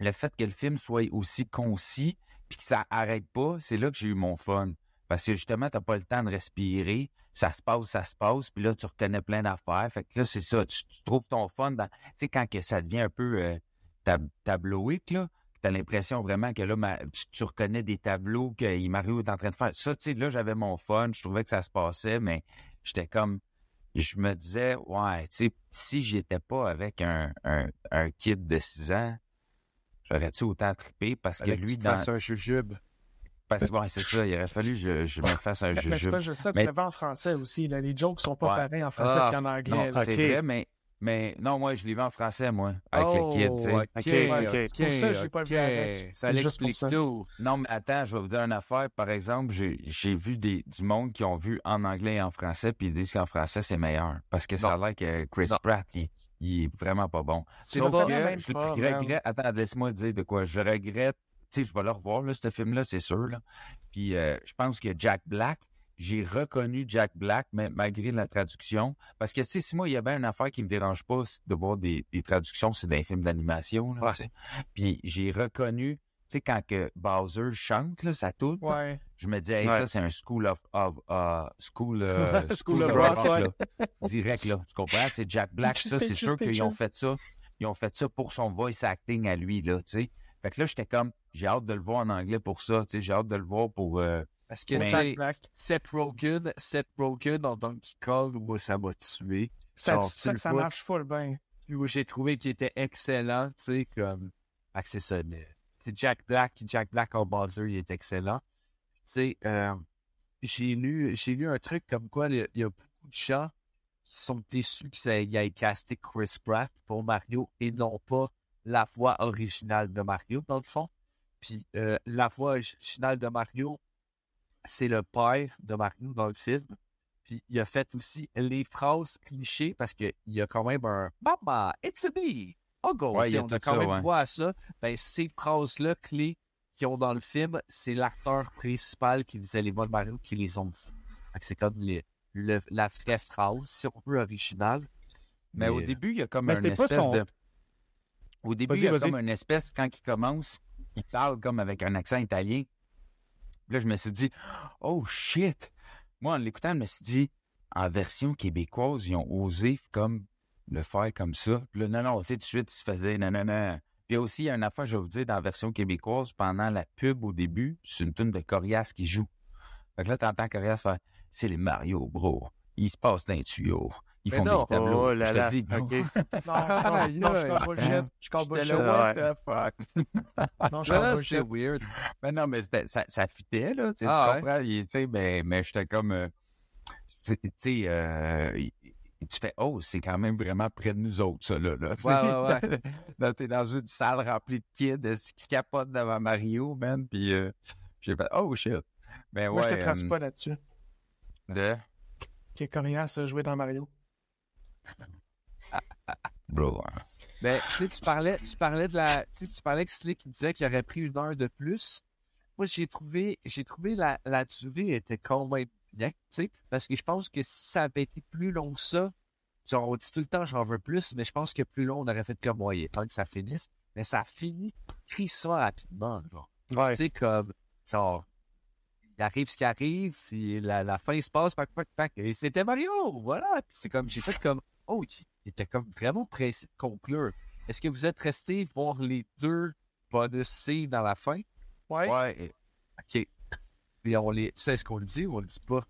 Speaker 1: le fait que le film soit aussi concis, puis que ça arrête pas, c'est là que j'ai eu mon fun. Parce que justement, t'as pas le temps de respirer. Ça se passe, ça se passe. Puis là, tu reconnais plein d'affaires. Fait que là, c'est ça. Tu, tu trouves ton fun dans. Tu sais, quand que ça devient un peu euh, tab- tabloïque, là, t'as l'impression vraiment que là, ma- tu, tu reconnais des tableaux que Mario est en train de faire. Ça, tu sais, là, j'avais mon fun. Je trouvais que ça se passait, mais j'étais comme. Je me disais, ouais, tu sais, si j'étais pas avec un, un, un kid de 6 ans, j'aurais-tu autant trippé? Parce que lui, dans.
Speaker 2: un jujube.
Speaker 1: Parce que, ouais, c'est ça, il aurait fallu que je, je me fasse un
Speaker 5: Mais c'est pas juste ça, tu
Speaker 1: Mais-
Speaker 5: le fais en français aussi. Là. Les jokes sont pas
Speaker 1: Ouais.
Speaker 5: pareils en français
Speaker 2: Ah,
Speaker 5: qu'en
Speaker 1: Non,
Speaker 5: anglais. là.
Speaker 1: c'est
Speaker 6: Ok.
Speaker 1: vrai, mais, mais non, moi, je l'ai vu en français, moi, avec
Speaker 2: oh,
Speaker 1: le kid, tu sais.
Speaker 2: ok,
Speaker 6: Ok, ok.
Speaker 5: C'est pour ça que j'ai pas vu avec.
Speaker 2: Ça l'explique tout.
Speaker 1: Non, mais attends, je vais vous dire une affaire. Par exemple, j'ai j'ai vu des, du monde qui ont vu en anglais et en français, puis ils disent qu'en français, c'est meilleur. Parce que ça a l'air que Chris
Speaker 2: Non.
Speaker 1: Pratt, il, il est vraiment pas bon.
Speaker 2: C'est pas-
Speaker 1: que
Speaker 5: même
Speaker 1: je
Speaker 5: pas,
Speaker 1: regrette... Attends, laisse-moi dire de quoi. Je regrette... Sais, je vais le revoir, là, ce film-là, c'est sûr, là. Puis euh, je pense que Jack Black, j'ai reconnu Jack Black, mais malgré la traduction. Parce que, tu sais, si moi, il y avait une affaire qui me dérange pas c'est de voir des, des traductions, c'est des films d'animation, là. Puis j'ai reconnu... Tu sais, quand que Bowser chante, là, ça tourne,
Speaker 5: Ouais.
Speaker 1: je me dis, hey,
Speaker 6: Ouais.
Speaker 1: ça, c'est un school of, of uh, school, euh,
Speaker 6: School of rock,
Speaker 1: là. Direct, là. Tu comprends? C'est Jack Black. Ça, c'est sûr qu'ils ont fait ça. Ils ont fait ça pour son voice acting à lui, là, tu sais. Fait que là, j'étais comme, j'ai hâte de le voir en anglais pour ça, tu sais. J'ai hâte de le voir pour, euh,
Speaker 2: Parce que,
Speaker 5: Black.
Speaker 2: Seth Rogen, Seth Rogen en Donkey Kong, moi, ça m'a tué.
Speaker 5: Ça,
Speaker 2: Genre,
Speaker 5: ça, ça marche full bien.
Speaker 2: Puis où j'ai trouvé qu'il était excellent, tu sais, comme... Fait que c'est ça, le- c'est Jack Black, Jack Black en Bowser, il est excellent. Tu sais, euh, j'ai lu, j'ai lu un truc comme quoi il y a- il y a beaucoup de gens qui sont déçus qu'il ait casté Chris Pratt pour Mario et non pas la voix originale de Mario, dans le fond. Puis euh, la voix originale de Mario, c'est le père de Mario dans le film. Puis il a fait aussi les phrases clichés parce qu'il y a quand même un Mama, it's a me.
Speaker 1: Ouais, y
Speaker 2: sais,
Speaker 1: a
Speaker 2: on a quand
Speaker 1: ça,
Speaker 2: même
Speaker 1: ouais.
Speaker 2: droit à ça. Ben, ces phrases-là clés qu'ils ont dans le film, c'est l'acteur principal qui disait les voix de Mario qui les ont dit. C'est comme les- le- la vraie phrase, si on veut, originale.
Speaker 1: Mais au début, il y a comme
Speaker 6: Mais
Speaker 1: une
Speaker 6: pas
Speaker 1: espèce
Speaker 6: son-
Speaker 1: de. Au début, il y a comme une espèce, quand il commence, il parle comme avec un accent italien. Puis là, je me suis dit, oh shit! Moi, en l'écoutant, je me suis dit, en version québécoise, ils ont osé comme le faire comme ça. Puis là, non, non, tu sais, tout de suite, il se faisait non, non, non. Puis aussi, il y a une affaire, je vais vous dire, dans la version québécoise, pendant la pub au début, c'est une tune de Corias qui joue. Fait que là, t'entends Corias faire C'est les Mario, bro. Ils se passent d'un tuyau. Ils
Speaker 2: Mais
Speaker 1: font
Speaker 2: non.
Speaker 1: des tableaux.
Speaker 6: Oh là
Speaker 1: Je te
Speaker 6: là,
Speaker 1: dis,
Speaker 6: ok.
Speaker 5: Non, non, non, je call bullshit. Je
Speaker 1: J'étais
Speaker 5: bullshit.
Speaker 1: what the fuck?
Speaker 5: Non, je bullshit.
Speaker 2: c'est weird.
Speaker 1: Mais non, mais c'était- ça, ça fitait, là. Tu
Speaker 2: Ah,
Speaker 1: tu comprends? Il- Tu sais, mais, mais j'étais comme. euh, tu sais, euh, tu fais, oh, c'est quand même vraiment près de nous autres, ça, là. là.
Speaker 2: Ouais, ouais, ouais.
Speaker 1: Là, t'es dans une salle remplie de kids est-ce qui capotent devant Mario, man? Puis euh, j'ai fait, oh shit. Ben
Speaker 5: Moi,
Speaker 1: ouais.
Speaker 5: je te trace
Speaker 1: euh,
Speaker 5: pas là-dessus.
Speaker 1: De?
Speaker 5: Que Corias a joué dans Mario.
Speaker 1: Bro. hein.
Speaker 2: Ben, tu sais, tu parlais, tu parlais de la, tu sais, tu parlais que Slick disait qu'il aurait pris une heure de plus. Moi, j'ai trouvé, j'ai trouvé la, la durée était quand même bien, tu sais, parce que je pense que si ça avait été plus long que ça, genre, on dit tout le temps j'en veux plus, mais je pense que plus long, on aurait fait comme moyen, tant que ça finisse. Mais ça finit crissement rapidement, genre.
Speaker 6: Ouais.
Speaker 2: Tu sais, comme, genre, il arrive ce qui arrive, puis la, la fin se passe, pac, pac, pac, et c'était Mario, voilà. Puis c'est comme, j'ai fait comme, oh, il était comme vraiment pressé de conclure. Est-ce que vous êtes resté voir les deux bonus C dans la fin?
Speaker 5: Ouais.
Speaker 1: Ouais. et-
Speaker 2: OK. Et on les, tu sais ce qu'on le dit ou on le dit pas?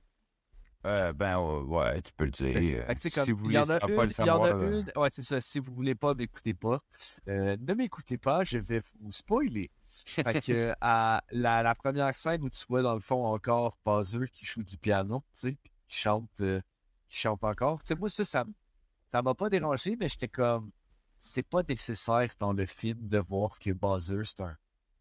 Speaker 1: euh, ben euh, ouais, tu peux le dire.
Speaker 2: Fait que c'est comme,
Speaker 1: si vous
Speaker 2: il
Speaker 1: voulez
Speaker 2: y en a
Speaker 1: pas
Speaker 2: une,
Speaker 1: le
Speaker 2: il y en
Speaker 1: savoir.
Speaker 2: a
Speaker 1: euh,
Speaker 2: une, ouais, c'est ça, si vous voulez pas, m'écoutez pas. Euh, ne m'écoutez pas, je vais vous spoiler. Fait que, à la, la première scène où tu vois, dans le fond, encore Bowser qui joue du piano, tu sais, qui chante, euh, qui chante encore. Tu sais, moi, ça, ça, ça m'a pas dérangé, mais j'étais comme, c'est pas nécessaire dans le film de voir que Bowser, c'est un,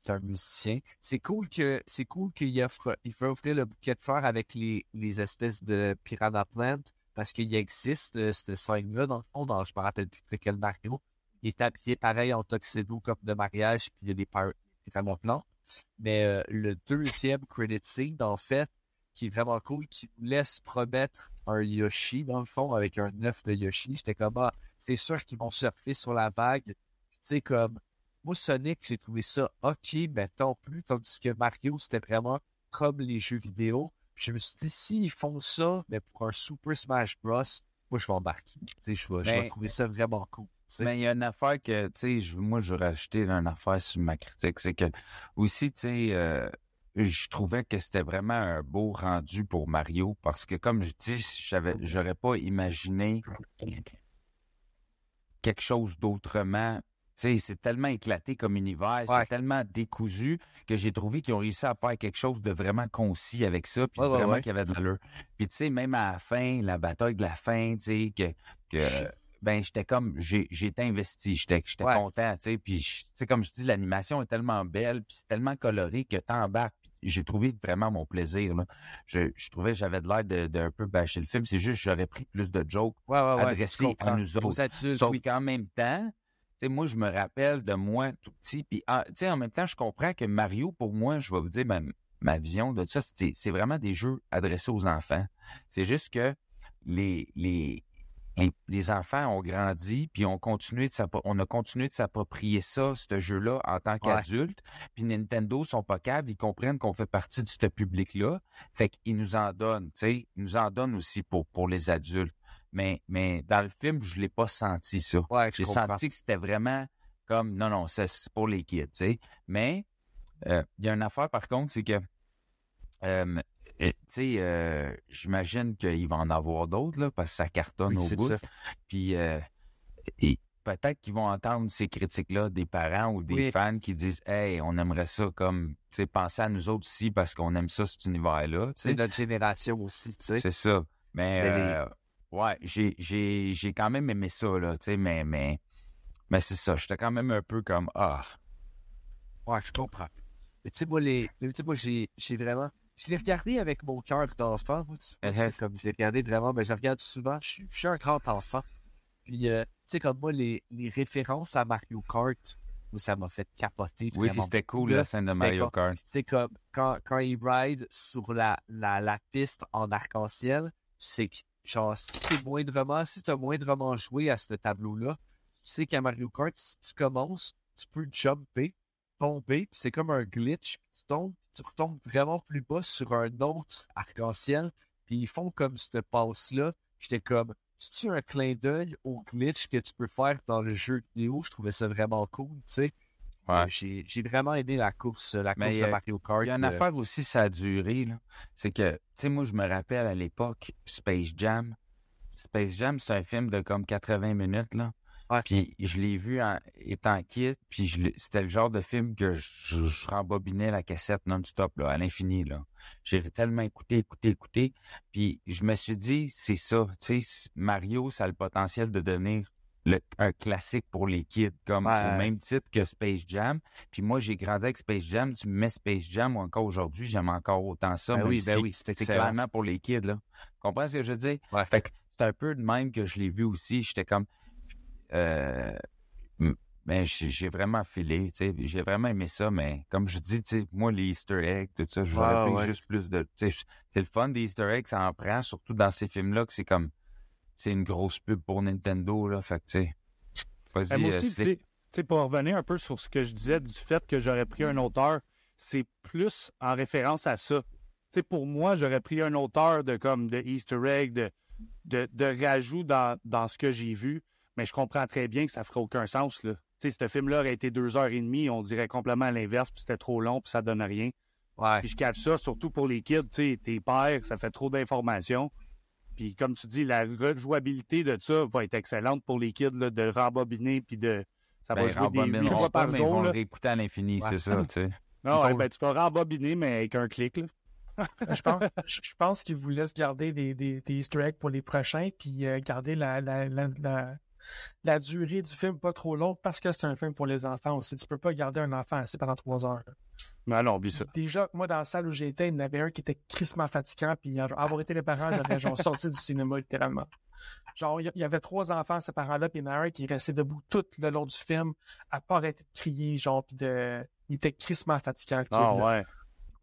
Speaker 2: un musicien. C'est cool que, c'est cool qu'il offre, il veut offrir le bouquet de fleurs avec les, les espèces de piranha plant, parce qu'il existe, euh, cette scène-là, dans le fond, dans, je me rappelle plus de quel Mario. Il est habillé pareil en tuxedo comme de mariage, puis il y a des pir- piranha plants. Mais euh, le deuxième credit scene, en fait, qui est vraiment cool, qui nous laisse promettre un Yoshi, dans le fond, avec un œuf de Yoshi. J'étais comme, ah, c'est sûr qu'ils vont surfer sur la vague. Tu sais, comme, moi, Sonic, j'ai trouvé ça ok, mais tant plus, tandis que Mario, c'était vraiment comme les jeux vidéo. Puis je me suis dit, s'ils font ça, mais pour un Super Smash Bros, moi, je vais embarquer. Tu sais, je vais, je vais trouver ça vraiment cool.
Speaker 1: Mais il y a une affaire que, tu sais, moi, je rajouter une affaire sur ma critique. C'est que, aussi, tu sais, euh, je trouvais que c'était vraiment un beau rendu pour Mario parce que, comme je dis, j'avais, j'aurais pas imaginé quelque chose d'autrement. C'est tellement éclaté comme univers,
Speaker 2: Ouais.
Speaker 1: c'est tellement décousu que j'ai trouvé qu'ils ont réussi à faire quelque chose de vraiment concis avec ça, puis
Speaker 2: Ouais,
Speaker 1: vraiment
Speaker 2: ouais.
Speaker 1: qui avait de l'allure. Puis tu sais, même à la fin, la bataille de la fin, tu sais, que, que ben j'étais comme j'ai j'étais investi, j'étais j'étais content, tu sais, puis comme je dis l'animation est tellement belle, puis c'est tellement coloré que t'embarques. J'ai trouvé vraiment mon plaisir là. Je, je trouvais que j'avais de l'air de, de un peu bâcher le film, c'est juste que j'aurais pris plus de jokes
Speaker 2: Ouais, ouais, ouais.
Speaker 1: adressé
Speaker 2: je comprends.
Speaker 1: à nous autres.
Speaker 2: Adultes,
Speaker 1: Sauf
Speaker 2: oui.
Speaker 1: qu'en même temps, moi, je me rappelle de moi tout petit. Puis, ah, tu sais, en même temps, je comprends que Mario, pour moi, je vais vous dire ma, ma vision de ça, c'est c'est vraiment des jeux adressés aux enfants. C'est juste que les, les, les- les enfants ont grandi, puis continué de on a continué de s'approprier ça, ce jeu-là, en tant qu'adulte. Puis Nintendo sont pas capables, ils comprennent qu'on fait partie de ce public-là. Fait qu'ils nous en donnent, tu sais, ils nous en donnent aussi pour, pour les adultes. Mais, mais dans le film, je l'ai pas senti ça.
Speaker 2: Ouais,
Speaker 1: J'ai senti que c'était vraiment comme non, non, c'est pour les kids, tu sais. Mais euh, il y a une affaire par contre, c'est que euh, tu sais, euh, j'imagine qu'il va en avoir d'autres, là, parce que ça cartonne
Speaker 2: Oui,
Speaker 1: au bout.
Speaker 2: ça.
Speaker 1: Puis euh, et peut-être qu'ils vont entendre ces critiques-là des parents ou des
Speaker 2: Oui.
Speaker 1: fans qui disent Hey, on aimerait ça comme tu sais, penser à nous autres aussi parce qu'on aime ça, cet univers-là.
Speaker 2: C'est notre génération aussi, tu sais.
Speaker 1: C'est ça. Mais,
Speaker 2: les-
Speaker 1: euh, ouais, j'ai, j'ai, j'ai quand même aimé ça, là, tu sais, mais, mais, mais c'est ça. J'étais quand même un peu comme, ah,
Speaker 2: Ouais, je comprends. Mais tu sais, moi, les, moi, j'ai, j'ai vraiment, je l'ai regardé avec mon cœur d'enfant, moi, tu vois, tu sais,
Speaker 1: Uh-huh.
Speaker 2: comme je l'ai regardé vraiment, mais je regarde souvent, je suis, je suis un grand enfant. Puis, euh, tu sais, comme moi, les, les références à Mario Kart, où ça m'a fait capoter
Speaker 1: oui, c'était cool,
Speaker 2: là,
Speaker 1: la scène de Mario Kart.
Speaker 2: Tu sais, comme, quand, quand il ride sur la, la, la piste en arc-en-ciel, c'est que, genre, si t'es moindrement, si t'as moindrement joué à ce tableau-là, tu sais qu'à Mario Kart, si tu commences, tu peux jumper, tomber, puis c'est comme un glitch, puis tu tombes, tu retombes vraiment plus bas sur un autre arc-en-ciel, puis ils font comme cette passe-là. J'étais comme, c'est un clin d'œil au glitch que tu peux faire dans le jeu vidéo? Je trouvais ça vraiment cool, tu sais.
Speaker 1: Ouais.
Speaker 2: Euh, J'ai j'ai vraiment aimé la course, la
Speaker 1: Mais
Speaker 2: course
Speaker 1: y
Speaker 2: à
Speaker 1: a-
Speaker 2: Mario Kart.
Speaker 1: Il y a une
Speaker 2: euh,
Speaker 1: affaire aussi, ça a duré. là. C'est que, tu sais, moi, je me rappelle à l'époque, Space Jam. Space Jam, c'est un film de comme 80 minutes, là.
Speaker 2: Ouais.
Speaker 1: Puis je l'ai vu en étant kid, puis c'était le genre de film que je, je, rembobinais la cassette non-stop, là, à l'infini, là. J'ai tellement écouté, écouté, écouté. Puis je me suis dit, c'est ça, tu sais, Mario, ça a le potentiel de devenir le- un classique pour les kids, comme
Speaker 2: Ouais.
Speaker 1: au même titre que Space Jam. Puis moi, j'ai grandi avec Space Jam. Tu me mets Space Jam, ou encore aujourd'hui, j'aime encore autant ça.
Speaker 2: Ben oui, ben
Speaker 1: si
Speaker 2: oui, excellent.
Speaker 1: clairement pour les kids, là. Comprends ce que je veux dire?
Speaker 2: Ouais.
Speaker 1: Fait que c'est un peu de même que je l'ai vu aussi. J'étais comme... Euh, ben, j'ai vraiment filé, tu sais. J'ai vraiment aimé ça, mais comme je dis, tu sais, moi, les Easter eggs, tout ça, j'aurais
Speaker 2: Ouais,
Speaker 1: pris
Speaker 2: ouais.
Speaker 1: juste plus de... tu sais, C'est le fun des Easter eggs, ça en prend, surtout dans ces films-là, que c'est comme... C'est une grosse pub pour Nintendo, là. Fait que, tu sais...
Speaker 6: Ben,
Speaker 1: Vas-y,
Speaker 6: moi
Speaker 1: euh,
Speaker 6: aussi, tu
Speaker 1: Slick.
Speaker 6: sais, tu sais, pour revenir un peu sur ce que je disais du fait que j'aurais pris un auteur, c'est plus en référence à ça. Tu sais, pour moi, j'aurais pris un auteur de comme de Easter egg, de, de, de rajout dans, dans ce que j'ai vu, mais je comprends très bien que ça ferait aucun sens. Là. Tu sais, ce film-là aurait été deux heures et demie, on dirait complètement à l'inverse, puis c'était trop long, puis ça donne rien.
Speaker 2: Ouais.
Speaker 6: Puis je catch ça, surtout pour les kids, tu sais, tes pères, ça fait trop d'informations. Puis comme tu dis, la rejouabilité de ça va être excellente pour les kids, là, de rembobiner, puis de... Ça va
Speaker 1: Ben,
Speaker 6: jouer des huit fois par
Speaker 1: mais ils
Speaker 6: jour,
Speaker 1: vont réécouter à l'infini,
Speaker 2: Ouais.
Speaker 1: c'est ça, tu sais.
Speaker 6: Non, ouais, ben, tu vas rembobiner, mais avec un clic, là.
Speaker 5: Je pense, je je pense qu'ils vous laissent garder des, des, des Easter eggs pour les prochains, puis euh, garder la, la, la, la, durée du film pas trop longue parce que c'est un film pour les enfants aussi. Tu peux pas garder un enfant assis pendant trois heures.
Speaker 6: non, oublie ça.
Speaker 5: Déjà, moi, dans la salle où j'étais, il y en avait un qui était crissement fatigant, puis genre, avoir été les parents, j'aurais genre sorti du cinéma, littéralement. Genre, il y- avait trois enfants, ces parents-là, puis il y en a un qui restait debout tout le long du film, à pas arrêter de crier, genre, puis de... Il était crissement fatigant.
Speaker 6: Ah
Speaker 5: là.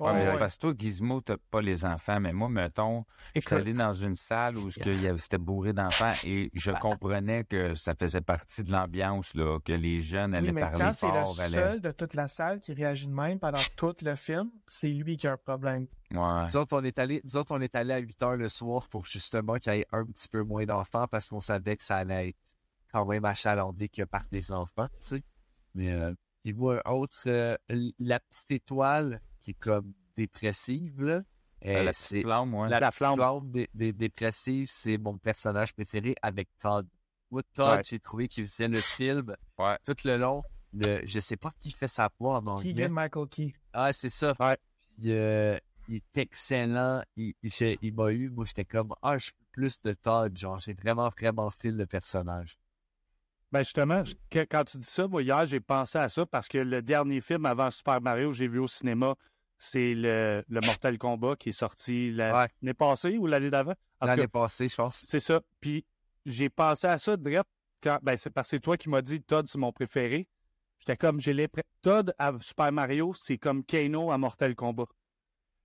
Speaker 6: Ouais.
Speaker 1: Ouais, mais c'est parce que toi, Gizmo, t'as pas les enfants, mais moi, mettons, je suis
Speaker 5: Écoute,
Speaker 1: allé dans une salle où c'était bourré d'enfants et je comprenais que ça faisait partie de l'ambiance, là, que les jeunes allaient
Speaker 5: Oui, mais
Speaker 1: parler
Speaker 5: quand c'est le seul de toute la salle qui réagit de même pendant tout le film, c'est lui qui a un problème.
Speaker 1: Ouais.
Speaker 2: Nous autres, on est allé, nous autres, on est allé à 8 heures le soir pour justement qu'il y ait un petit peu moins d'enfants parce qu'on savait que ça allait être quand même achalandé que par des enfants, tu sais. Mais, euh, et moi, un autre, euh, la petite étoile qui est comme dépressive, là.
Speaker 1: Euh,
Speaker 2: euh,
Speaker 1: la
Speaker 2: c'est
Speaker 1: petite flamme, ouais.
Speaker 2: la
Speaker 6: La
Speaker 2: petite
Speaker 6: flamme.
Speaker 2: flamme dé- dé- dépressive, c'est mon personnage préféré avec Todd. Moi, Todd,
Speaker 6: Ouais.
Speaker 2: j'ai trouvé qu'il faisait le film
Speaker 1: Ouais.
Speaker 2: tout le long. Le, je sais pas qui fait sa voix en
Speaker 5: Michael Key.
Speaker 2: Ah, c'est ça.
Speaker 6: Ouais.
Speaker 2: Puis, euh, il est excellent. Il, il, j'ai- il m'a eu, moi, j'étais comme, ah, je plus de Todd. Genre, j'ai vraiment, vraiment style le personnage.
Speaker 6: Ben justement, je- que- quand tu dis ça, moi, hier, j'ai pensé à ça parce que le dernier film avant Super Mario que j'ai vu au cinéma, c'est le, le Mortal Kombat qui est sorti la-
Speaker 2: Ouais.
Speaker 6: l'année passée ou l'année d'avant?
Speaker 2: L'année passée, je pense.
Speaker 6: C'est ça. Puis j'ai pensé à ça direct quand. Ben, c'est parce que c'est toi qui m'as dit Todd, c'est mon préféré. J'étais comme, j'ai l'impression. Todd à Super Mario, c'est comme Kano à Mortal Kombat.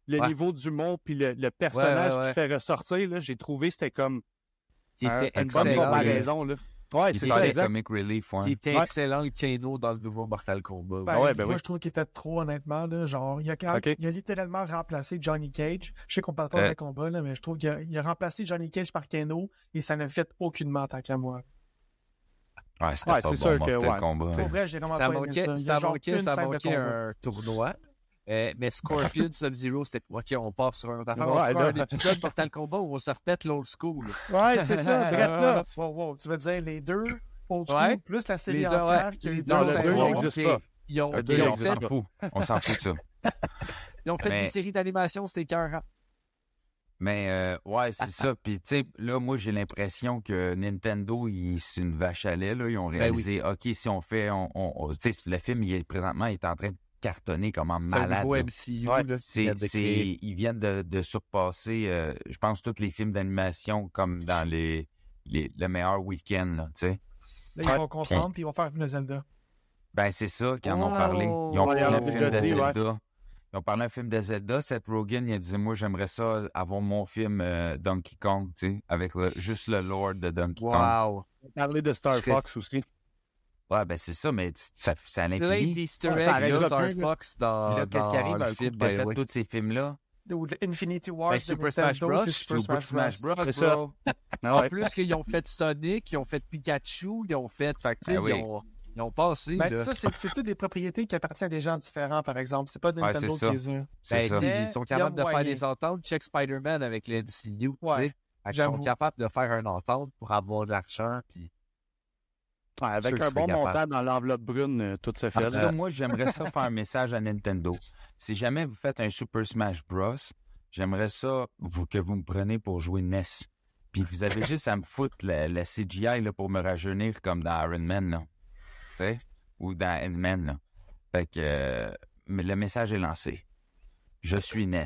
Speaker 6: Le
Speaker 2: Ouais.
Speaker 6: niveau d'humour puis le, le personnage
Speaker 2: Ouais,
Speaker 6: qui fait ressortir, j'ai trouvé c'était comme un- une bonne comparaison. Là. Ouais,
Speaker 1: Il
Speaker 6: c'est ça, exact.
Speaker 1: comic relief, ouais.
Speaker 2: Qui était
Speaker 6: Ouais.
Speaker 2: excellent, le Kano, dans le nouveau Mortal Kombat.
Speaker 5: Ben,
Speaker 6: ouais, ben
Speaker 5: moi,
Speaker 6: oui.
Speaker 5: je trouve qu'il était trop, honnêtement. Là, genre, il a, quand- il a littéralement remplacé Johnny Cage. Je sais qu'on parle pas
Speaker 1: Euh.
Speaker 5: de combat, là, mais je trouve qu'il a, il a remplacé Johnny Cage par Kano et ça ne fait aucunement tant qu'à moi.
Speaker 1: Ouais, c'était
Speaker 6: Ouais,
Speaker 1: pas bon,
Speaker 6: sûr que,
Speaker 1: Mortal
Speaker 6: ouais.
Speaker 1: Kombat.
Speaker 5: Pour vrai, j'ai vraiment
Speaker 2: ça
Speaker 5: pas aimé
Speaker 2: manquait,
Speaker 5: ça. Il y a
Speaker 2: ça manquait, ça manquait un tournoi. Euh, mais Scorpion Sub-Zero, c'était OK, on part sur un autre affaire. on
Speaker 6: Ouais,
Speaker 2: fera
Speaker 6: là.
Speaker 2: un épisode Mortal Kombat où on se repète l'old school.
Speaker 6: Ouais, c'est ça, là.
Speaker 5: Wow, wow, tu veux dire les deux old school
Speaker 2: Ouais.
Speaker 5: plus la série
Speaker 2: Les deux,
Speaker 5: entière
Speaker 2: ouais.
Speaker 5: qui a eu
Speaker 2: Les
Speaker 5: deux
Speaker 6: Non, le
Speaker 2: c'est
Speaker 6: deux,
Speaker 5: saisons.
Speaker 6: il n'existe
Speaker 2: ok.
Speaker 6: pas.
Speaker 2: Ils ont,
Speaker 6: Le deux,
Speaker 2: ils
Speaker 6: il
Speaker 2: ont
Speaker 1: on
Speaker 2: fait,
Speaker 1: s'en
Speaker 6: pas.
Speaker 1: fout. On s'en fout de ça.
Speaker 2: ils ont fait
Speaker 1: Mais-
Speaker 2: une série d'animation, c'était cœur.
Speaker 1: Mais euh, ouais, c'est ça. Puis tu sais, là, moi, j'ai l'impression que Nintendo, c'est une vache à lait. Là. Ils ont
Speaker 2: Ben
Speaker 1: réalisé, OK, si on fait... On, on- on- tu sais, le film, il est, présentement, il est en train de cartonner comme un
Speaker 2: un
Speaker 1: malade.
Speaker 2: MCU.
Speaker 6: Ouais,
Speaker 2: là, de
Speaker 1: ils viennent de, de surpasser, euh, je pense, tous les films d'animation comme dans les, les le meilleur week-end, là, tu sais.
Speaker 5: Là, ils
Speaker 6: Ouais.
Speaker 5: vont comprendre puis ils vont faire une Zelda.
Speaker 1: Ben, c'est ça qu'ils en ont
Speaker 2: Wow.
Speaker 1: parlé. Ils ont
Speaker 6: Ouais,
Speaker 1: parlé un
Speaker 6: ont
Speaker 1: film de
Speaker 6: ouais.
Speaker 1: Zelda. Ils ont parlé un film de Zelda. Seth Rogen, il a dit, moi, j'aimerais ça avoir mon film euh, Donkey Kong, tu sais, avec le- juste le lore de Donkey Kong.
Speaker 2: Wow.
Speaker 6: Parler de Star Fox aussi.
Speaker 1: Ouais, ben, c'est ça, mais ça, c'est à
Speaker 2: Plein
Speaker 1: l'infini.
Speaker 2: d'Easter
Speaker 6: Ouais,
Speaker 2: eggs Star. Fox dans,
Speaker 1: là, qu'est-ce qui
Speaker 2: dans
Speaker 1: arrive?
Speaker 2: le film, the
Speaker 1: fait tous ces films-là,
Speaker 5: Infinity Wars
Speaker 2: Ben, Super Smash Bros,
Speaker 5: c'est Super
Speaker 1: Super
Speaker 5: Smash Bros.
Speaker 1: Bros,
Speaker 6: C'est ça.
Speaker 1: bro.
Speaker 6: Ah
Speaker 2: En
Speaker 6: ouais.
Speaker 2: plus qu'ils ont fait Sonic, ils ont fait Pikachu, ils ont fait. Fait que, tu sais,
Speaker 1: oui.
Speaker 2: ils, ont, ils ont passé.
Speaker 5: Ben,
Speaker 2: là.
Speaker 5: ça, c'est c'est toutes des propriétés qui appartiennent à des gens différents, par exemple. C'est pas
Speaker 1: Ouais,
Speaker 5: Nintendo
Speaker 1: c'est ça.
Speaker 5: qui les a.
Speaker 1: C'est
Speaker 2: Ben,
Speaker 1: ça.
Speaker 2: ils sont capables de faire des ententes. Check Spider-Man avec les MCU, tu
Speaker 5: Ouais,
Speaker 2: qu'ils sont capables de faire une entente pour avoir de l'argent. Puis...
Speaker 6: Ouais, avec un bon
Speaker 2: c'est capable.
Speaker 6: montant dans l'enveloppe brune, euh, tout se
Speaker 1: En
Speaker 6: fait.
Speaker 1: tout cas, moi, j'aimerais ça faire un message à Nintendo. Si jamais vous faites un Super Smash Bros, j'aimerais ça vous, que vous me preniez pour jouer NES. Puis vous avez juste à me foutre la, la CGI là, pour me rajeunir comme dans Iron Man, là. Tu sais? Ou dans Ant-Man, là. Fait que... euh, le message est lancé. Je suis NES.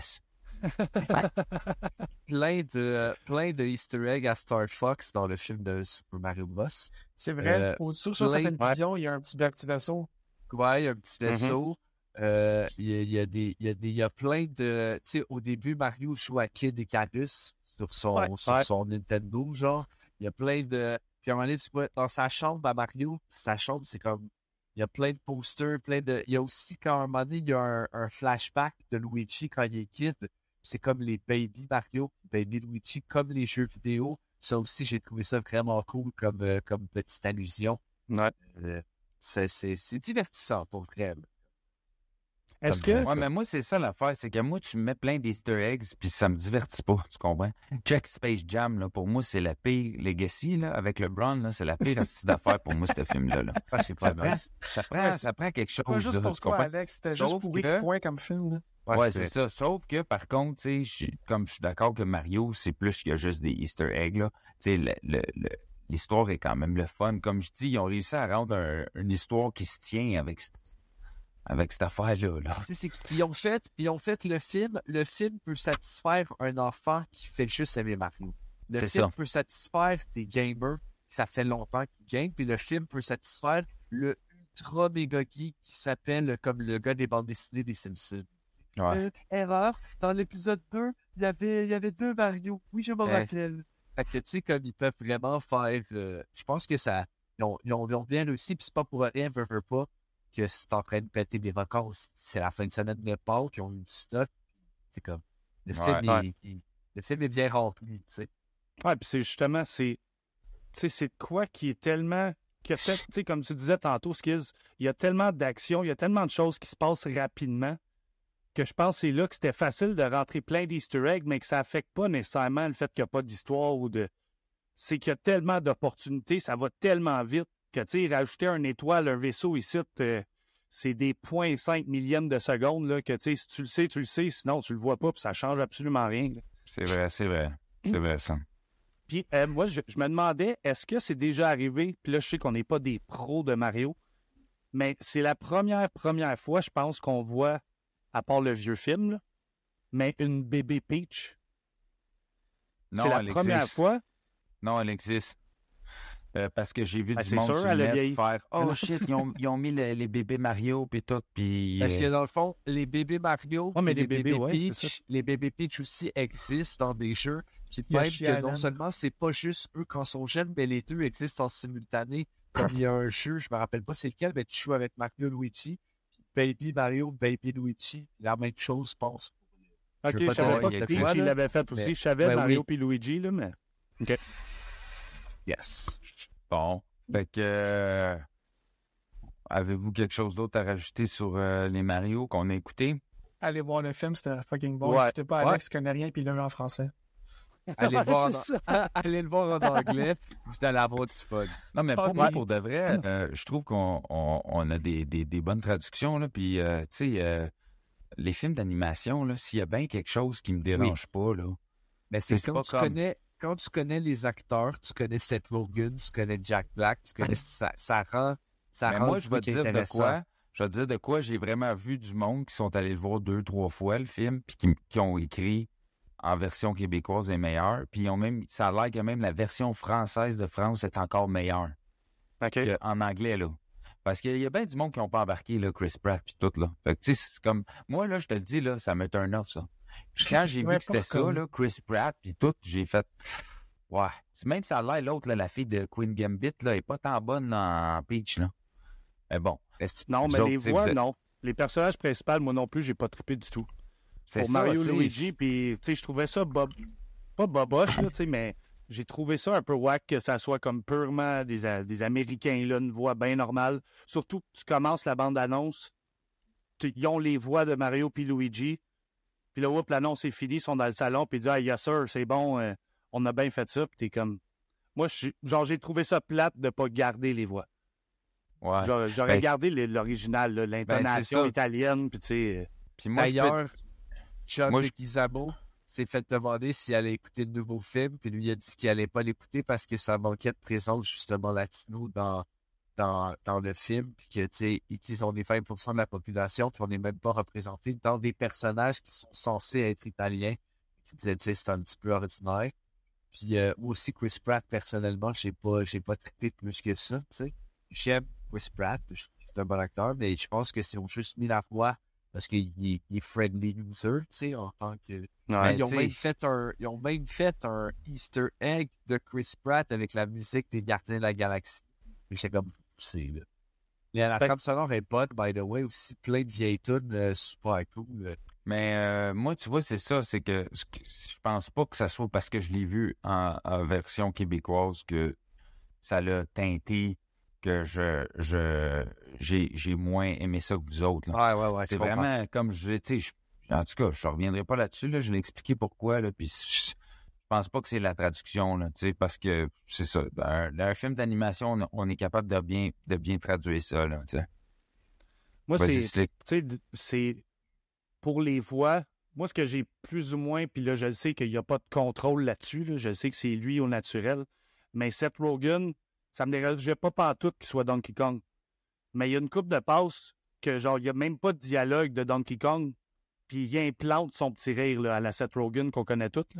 Speaker 2: Plein de, plein de Easter eggs à Star Fox dans le film de Super Mario Bros.
Speaker 5: C'est vrai.
Speaker 2: Euh,
Speaker 5: Au-dessus sur
Speaker 2: plein-
Speaker 5: télévision, il y a un petit, un petit vaisseau.
Speaker 2: Ouais, il y a un petit vaisseau. Euh, Il y, a, il y a des, il y a des, il y a plein de, tu sais, au début, Mario joue à Kid Icarus sur son,
Speaker 5: Ouais.
Speaker 2: sur
Speaker 6: Ouais.
Speaker 2: son Nintendo, genre. Il y a plein de, puis à un moment donné, tu vois, dans sa chambre à Mario, sa chambre, c'est comme, il y a plein de posters, plein de, il y a aussi quand à un moment donné, il y a un, un flashback de Luigi quand il est kid. C'est comme les Baby Mario, Baby Luigi, comme les jeux vidéo. Ça aussi, j'ai trouvé ça vraiment cool comme, euh, comme petite allusion.
Speaker 6: Ouais.
Speaker 2: Euh, c'est, divertissant pour vrai.
Speaker 6: Est-ce que.
Speaker 2: euh,
Speaker 1: Ouais, mais moi, c'est ça l'affaire, c'est que moi, tu me mets plein d'Easter eggs, puis ça me divertit pas, tu comprends? Check Space Jam, là, pour moi, c'est la pire Legacy, là, avec LeBron, là, c'est la pire astuce d'affaires pour moi, ce film-là. Là.
Speaker 2: Ah, c'est pas
Speaker 1: Ça, prend,
Speaker 2: mal.
Speaker 1: ça, prend, ça prend quelque chose,
Speaker 5: Pas juste
Speaker 1: là,
Speaker 5: pour
Speaker 1: tu
Speaker 5: toi,
Speaker 1: comprends?
Speaker 5: Alex. C'était juste pour
Speaker 1: que-
Speaker 5: point comme film. là.
Speaker 1: Ouais, c'est ça. Sauf que, par contre, comme je suis d'accord que Mario, c'est plus que juste des Easter eggs, le- le- le- l'histoire est quand même le fun. Comme je dis, ils ont réussi à rendre un- une histoire qui se tient avec, cette- avec cette affaire-là, là.
Speaker 2: Qu'ils ont fait, ils ont fait le film. Le film peut satisfaire un enfant qui fait juste aimer Mario. Le film
Speaker 1: ça.
Speaker 2: peut satisfaire des gamers qui ça fait longtemps qu'ils game. Puis le film peut satisfaire le ultra méga geek qui s'appelle comme le gars des bandes dessinées des Simpsons.
Speaker 1: Ouais.
Speaker 2: Euh, erreur, dans l'épisode 2, il y avait, il y avait deux Mario. Oui, je m'en rappelle. Fait que, tu sais, comme ils peuvent vraiment faire... euh, je pense que ça... Ils ont, ils ont, ils ont bien réussi, puis c'est pas pour rien, veux, veux pas, que c'est en train de péter des vacances. C'est la fin de semaine de Pâques, ils ont eu du stock. C'est comme... Le film,
Speaker 6: Ouais.
Speaker 2: il- le film est bien rempli, tu sais.
Speaker 6: Ouais, puis c'est justement, c'est. Tu sais, c'est de quoi qui est tellement. Sais, comme tu disais tantôt, Skiz, il y a tellement d'actions, il y a tellement de choses qui se passent rapidement que je pense que c'est là que c'était facile de rentrer plein d'Easter eggs, mais que ça affecte pas nécessairement le fait qu'il n'y a pas d'histoire ou de. C'est qu'il y a tellement d'opportunités, ça va tellement vite que, tu sais, rajouter un étoile, un vaisseau ici, euh, c'est des 0.5 millièmes de seconde, là, que, tu sais, si tu le sais, tu le sais, sinon tu le vois pas, puis ça change absolument rien.
Speaker 1: C'est vrai, c'est vrai. C'est vrai, ça.
Speaker 6: Puis euh, moi, je, je me demandais, est-ce que c'est déjà arrivé? Puis là, je sais qu'on n'est pas des pros de Mario, mais c'est la première, première fois, je pense, qu'on voit, à part le vieux film, là, mais une bébé Peach.
Speaker 1: Non,
Speaker 6: c'est la
Speaker 1: elle
Speaker 6: première
Speaker 1: existe.
Speaker 6: fois.
Speaker 1: Non, elle existe. Euh, parce que j'ai vu
Speaker 6: Ah,
Speaker 1: du monde
Speaker 6: sûr, elle
Speaker 1: faire « Oh shit, ils ont, ils ont mis le- les bébés Mario puis tout, puis...
Speaker 2: Parce
Speaker 1: euh,
Speaker 2: que dans le fond, les bébés Mario,
Speaker 6: mais les bébés, ouais,
Speaker 2: Peach, les bébés Peach aussi existent dans des jeux. Puis même
Speaker 5: Yoshi
Speaker 2: que non seulement c'est pas juste eux quand ils sont jeunes, mais les deux existent en simultané. Comme il y a un jeu, je me rappelle pas c'est lequel, mais tu joues avec Mario Luigi, Baby Mario, Baby Luigi, la même chose, je pense.
Speaker 6: Ok,
Speaker 2: Je
Speaker 6: savais pas
Speaker 1: qu'il
Speaker 6: que l'avait fait aussi.
Speaker 2: Mais-
Speaker 6: Je savais
Speaker 2: ben
Speaker 6: Mario
Speaker 2: oui.
Speaker 6: puis Luigi, là, mais...
Speaker 2: Yes.
Speaker 1: Bon. Fait que... euh, Avez-vous quelque chose d'autre à rajouter sur euh, les Mario qu'on a écoutés?
Speaker 5: Allez voir le film, c'était fucking bon.
Speaker 6: Ouais.
Speaker 5: Écoutez pas
Speaker 2: Ouais.
Speaker 5: Alex qui connaît rien, puis il l'a vu en français.
Speaker 2: Allez,
Speaker 6: Ouais,
Speaker 2: voir
Speaker 6: c'est
Speaker 2: en... allez le voir en anglais, vous allez avoir du fun.
Speaker 1: Non, mais
Speaker 5: Ah,
Speaker 1: pour moi, pour de vrai, euh, je trouve qu'on on, on a des, des, des bonnes traductions, là, puis, euh, tu sais, euh, les films d'animation, là, s'il y a bien quelque chose qui me dérange pas, là,
Speaker 2: Mais c'est quand tu
Speaker 1: comme-
Speaker 2: connais quand tu connais les acteurs, tu connais Seth Rogen, tu connais Jack Black, tu connais ça, ça rend ça
Speaker 1: Mais
Speaker 2: rend
Speaker 1: moi,
Speaker 2: le
Speaker 1: je vais te dire de quoi. Je vais te dire de quoi j'ai vraiment vu du monde qui sont allés le voir deux, trois fois, le film, puis qui, qui ont écrit en version québécoise est meilleure. Puis ils ont même, ça a l'air que même la version française de France est encore meilleure
Speaker 6: OK.
Speaker 1: qu'en anglais, là. Parce qu'il y a bien du monde qui n'ont pas embarqué, là, Chris Pratt, puis tout, là. Fait que, tu sais, c'est comme, moi, là, je te le dis, là, ça me turn off, ça. Quand j'ai vu que c'était ça, là, Chris Pratt, puis tout, j'ai fait, ouais. Même ça a l'air, l'autre, là, la fille de Queen Gambit, là, est pas tant bonne en Peach, là. Mais bon.
Speaker 6: Non, mais les voix,
Speaker 1: êtes-
Speaker 6: non. Les personnages principaux, moi non plus, j'ai pas trippé du tout.
Speaker 1: C'est
Speaker 6: pour
Speaker 1: ça,
Speaker 6: Mario. Luigi. Puis, tu sais, je trouvais ça bob... pas boboche, là, tu sais, mais j'ai trouvé ça un peu whack que ça soit comme purement des, des Américains, là, une voix bien normale. Surtout que tu commences la bande-annonce, tu- ils ont les voix de Mario puis Luigi. Puis là, oups, l'annonce est finie, ils sont dans le salon, puis ils disent « Ah, yes sir, c'est bon, euh, on a bien fait ça. » Puis t'es comme... Moi, je suis- genre, j'ai trouvé ça plate de pas garder les voix.
Speaker 1: Ouais.
Speaker 6: J'aurais
Speaker 1: Ben-
Speaker 6: gardé l'original, là, l'intonation italienne, puis tu sais... euh,
Speaker 1: Puis moi,
Speaker 2: D'ailleurs, John
Speaker 1: Moi,
Speaker 2: Leguizamo s'est fait demander s'il allait écouter le nouveau film, puis lui il a dit qu'il allait pas l'écouter parce que ça manquait de présence justement latino dans, dans, dans le film, puis que, tu sais, ils ont des 20% de la population, puis on n'est même pas représenté dans des personnages qui sont censés être italiens, qui disaient, tu sais, c'est un petit peu ordinaire. Puis euh, moi aussi, Chris Pratt, personnellement, j'ai pas, j'ai pas trippé plus que ça, tu sais. J'aime Chris Pratt, c'est un bon acteur, mais je pense que si on juste mis la voix parce qu'il est, est friendly user, tu sais, en tant que.
Speaker 1: Ouais,
Speaker 2: ils, ont même fait un, ils ont même fait un Easter egg de Chris Pratt avec la musique des Gardiens de la Galaxie. Mais J'étais comme poussé, là. Mais la trame sonore est bonne, by the way, aussi plein de vieilles tunes euh, super cool. euh.
Speaker 1: Mais euh, moi, tu vois, c'est ça, c'est que ce que- je pense pas que ça soit parce que je l'ai vu en, en version québécoise que ça l'a teinté que je je j'ai j'ai moins aimé ça que vous autres. là.
Speaker 2: Ouais, ouais, ouais.
Speaker 1: c'est
Speaker 2: comprends.
Speaker 1: vraiment comme je tu sais, en tout cas, je reviendrai pas là-dessus, là, je l'ai expliqué pourquoi, là, puis je, je pense pas que c'est la traduction, là, parce que c'est ça. Dans, un film d'animation, on, on est capable de bien de bien traduire ça, là.
Speaker 6: Moi, c'est... Pour les voix. Moi, ce que j'ai plus ou moins, puis là, je le sais qu'il n'y a pas de contrôle là-dessus. là, je sais que c'est lui au naturel. Mais Seth Rogen, ça me dérangeait pas pantoute qu'il soit Donkey Kong. Mais il y a une coupe de passes que, genre, il n'y a même pas de dialogue de Donkey Kong. Puis il implante son petit rire là, à la Seth Rogen qu'on connaît toutes.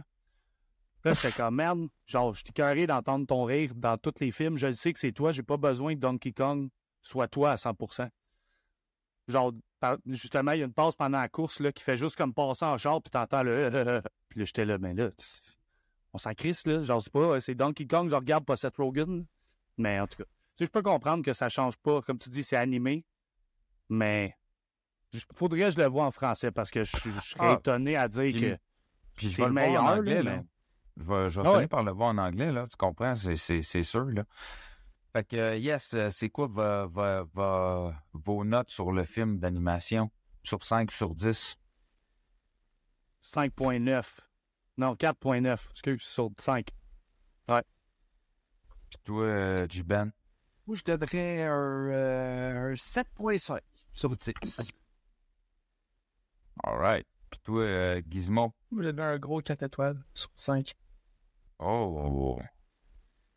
Speaker 6: Là, j'étais comme merde. Genre, je suis carré d'entendre ton rire dans tous les films. Je le sais que c'est toi. J'ai pas besoin que Donkey Kong soit toi à 100% genre, justement, il y a une passe pendant la course là, qui fait juste comme passer en char, puis t'entends le. puis là, j'étais là, mais là, on s'en crisse, là. Genre, c'est pas. C'est Donkey Kong, je regarde pas Seth Rogen. Mais en tout cas, sais, je peux comprendre que ça change pas. Comme tu dis, c'est animé. Mais. il faudrait que je le vois en français parce que je, je serais
Speaker 1: Ah.
Speaker 6: étonné à dire
Speaker 1: Puis-
Speaker 6: que.
Speaker 1: Puis je
Speaker 6: C'est
Speaker 1: le voir
Speaker 6: meilleur,
Speaker 1: en anglais, là.
Speaker 6: mais-
Speaker 1: Je vais, je vais
Speaker 6: Ah ouais.
Speaker 1: finir par le voir en anglais, là. Tu comprends? C'est, c'est, c'est sûr, là. Fait que, euh, yes, euh, c'est quoi va- va- va- vos notes sur le film d'animation? Sur 5, sur 10?
Speaker 6: 5.9. Non, 4.9. Excuse, sur 5.
Speaker 1: Puis toi, euh, J-Ben?
Speaker 2: Moi, je donnerais un, euh, un 7.5 sur 10.
Speaker 1: All right. Puis toi, euh, Gizmo?
Speaker 5: Moi, j'ai donné un gros 4 étoiles sur 5.
Speaker 1: Oh, oh, oh.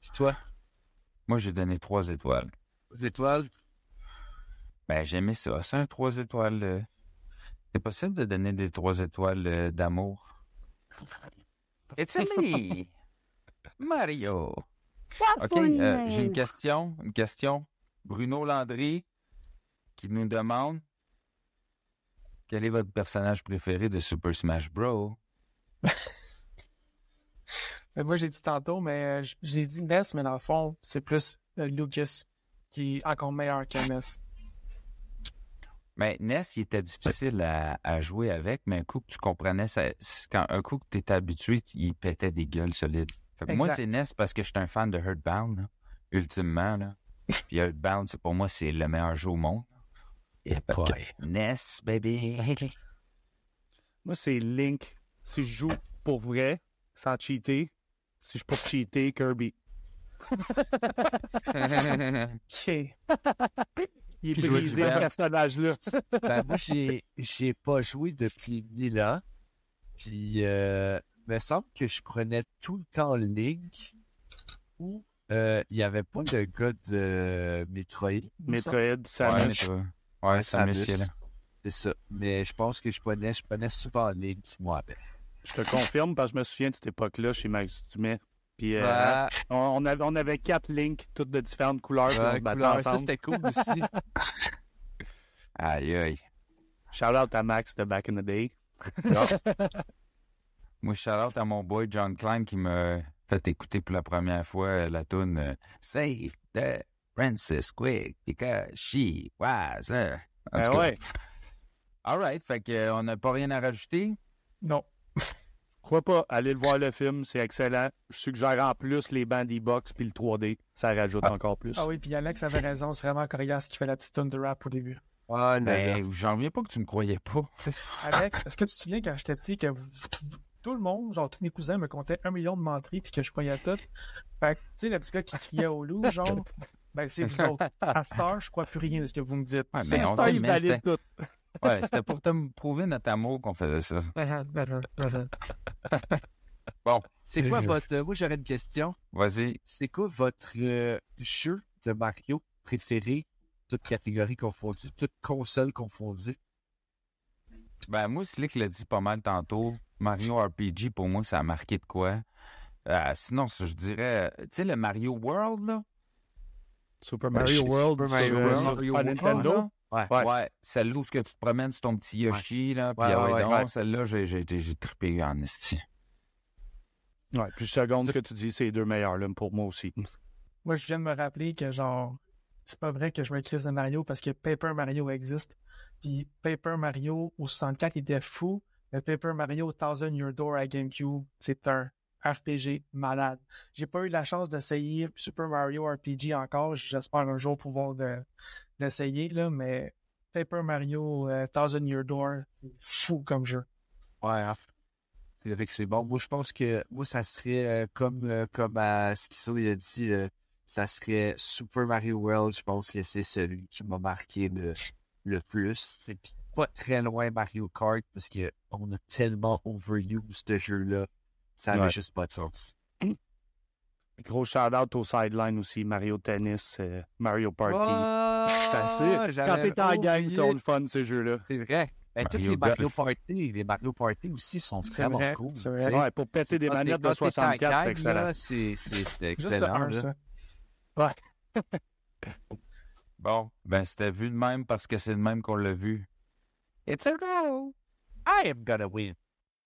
Speaker 2: Puis toi,
Speaker 1: Moi, j'ai donné 3 étoiles.
Speaker 2: aux étoiles?
Speaker 1: Ben, j'aimais ça. C'est un 3 étoiles. euh. C'est possible de donner des 3 étoiles euh, d'amour? It's a me! Mario! OK, euh, j'ai une question. Une question. Bruno Landry qui nous demande quel est votre personnage préféré de Super Smash Bros?
Speaker 5: Mais moi, j'ai dit tantôt, mais euh, j'ai dit Ness, mais dans le fond, c'est plus euh, Lucas qui est encore meilleur que Ness.
Speaker 1: Mais Ness, il était difficile à, à jouer avec, mais un coup que tu comprenais, ça, quand un coup que tu étais habitué, tu- il pétait des gueules solides. Fait que moi, c'est Ness parce que je suis un fan de Earthbound, là, ultimement. Là. Puis Earthbound, c'est pour moi, c'est le meilleur jeu au monde. Que Ness, baby.
Speaker 6: Moi, c'est Link. Si je joue pour vrai, sans cheater, si je peux cheater, Kirby.
Speaker 5: Ok.
Speaker 6: Il est brisé, ce personnage-là.
Speaker 2: Ben, moi, j'ai, j'ai pas joué depuis mille ans. Puis, euh, me semble que je prenais tout le temps Link. Ou, euh, il y avait pas de gars de Metroid.
Speaker 6: Metroid,
Speaker 1: ouais,
Speaker 6: Samus.
Speaker 1: ouais, Samus, là.
Speaker 2: C'est ça. Mais je pense que je prenais, je prenais souvent Link, moi. Ben.
Speaker 6: Je te confirme, parce que je me souviens de cette époque-là chez Max Dumais. Puis euh,
Speaker 2: Ouais,
Speaker 6: on, avait, on avait quatre links, toutes de différentes couleurs,
Speaker 2: ouais,
Speaker 6: se battait
Speaker 2: couleur, ça, c'était cool aussi.
Speaker 1: Aïe, aïe.
Speaker 6: Shout out à Max de Back in the Day.
Speaker 1: Moi, shout out à mon boy John Klein qui m'a fait écouter pour la première fois euh, la tune euh, Save the Princess Quick because she was. a... En
Speaker 6: Ben
Speaker 1: tout cas,
Speaker 6: ouais.
Speaker 1: All right, fait que, euh, on n'a pas rien à rajouter?
Speaker 5: Non.
Speaker 6: Je crois pas. Allez le voir le film, c'est excellent. Je suggère en plus les bandes box puis le 3D. Ça rajoute encore plus.
Speaker 5: Ah oui, puis Alex avait raison, c'est vraiment coriace qui fait la petite tune de rap au début.
Speaker 2: Ah.
Speaker 1: Ben, j'en reviens pas que tu ne croyais pas.
Speaker 5: Alex, est-ce que tu te souviens quand j'étais petit que vous- tout le monde, genre tous mes cousins me comptaient un million de menteries puis que je croyais à tout? Fait que, tu sais, le petit gars qui criait au loup, genre, ben c'est vous autres. À heure, je crois plus rien de ce que vous me dites.
Speaker 1: Ouais,
Speaker 5: C'est
Speaker 6: Star, il valide tout.
Speaker 1: Ouais, c'était pour te prouver notre amour qu'on faisait ça. Bon,
Speaker 2: C'est quoi votre. euh, Moi, j'aurais une question.
Speaker 1: vas-y.
Speaker 2: C'est quoi votre euh, jeu de Mario préféré, toute catégorie confondue, toute console confondue?
Speaker 1: Ben, moi, Slick l'a dit pas mal tantôt. Mario RPG, pour moi, ça a marqué de quoi? Euh, sinon, je dirais, tu sais, le Mario World, là?
Speaker 6: Super
Speaker 1: Ben,
Speaker 6: Mario World
Speaker 2: Super Mario World.
Speaker 6: sur
Speaker 1: Mario World,
Speaker 6: Nintendo.
Speaker 1: là.
Speaker 2: Ouais.
Speaker 6: Ouais.
Speaker 1: Ouais, celle-là où ce que tu te promènes sur ton petit Yoshi, là. Puis,
Speaker 2: Ouais,
Speaker 1: ah ouais,
Speaker 2: ouais,
Speaker 1: donc,
Speaker 6: ouais.
Speaker 1: celle-là, j'ai, j'ai, j'ai, j'ai trippé en esti.
Speaker 6: Ouais, puis seconde ce que tu dis, c'est les deux meilleurs là, pour moi aussi.
Speaker 5: Moi, je viens de me rappeler que, genre, c'est pas vrai que je me crise de Mario parce que Paper Mario existe. Puis Paper Mario au 64 il était fou. Paper Mario Thousand Year Door à GameCube, c'est un RPG malade. J'ai pas eu la chance d'essayer Super Mario RPG encore. J'espère un jour pouvoir l'essayer, là, mais Paper Mario euh, Thousand Year Door, c'est fou comme jeu.
Speaker 2: Ouais, hein. c'est vrai que c'est bon. Moi, je pense que moi, ça serait euh, comme, euh, comme à Schizo, il a dit, ça serait Super Mario World. Je pense que c'est celui qui m'a marqué le, le plus. Pas très loin Mario Kart parce que on a tellement overused ce jeu-là. Ça n'avait
Speaker 6: Ouais.
Speaker 2: juste pas de sens.
Speaker 6: Gros shout-out au sideline aussi, Mario Tennis, euh, Mario Party. Ça, c'est- Quand t'es en gang, sont le fun, ces jeux-là.
Speaker 2: C'est vrai. Ben, tous
Speaker 1: Mario
Speaker 2: les Mario. Party, les Mario Party aussi sont
Speaker 5: C'est
Speaker 2: vraiment
Speaker 5: vrai,
Speaker 2: cool.
Speaker 5: c'est vrai.
Speaker 6: Ouais, pour péter des manettes de
Speaker 2: quand t'es en
Speaker 6: 64,
Speaker 2: gang,
Speaker 6: c'est excellent.
Speaker 2: C'est c'est- c'est
Speaker 5: Juste
Speaker 2: excellent. là.
Speaker 5: ça.
Speaker 1: Bon, ben, c'était vu de même parce que c'est de même qu'on l'a vu. It's a go!
Speaker 2: I am gonna win.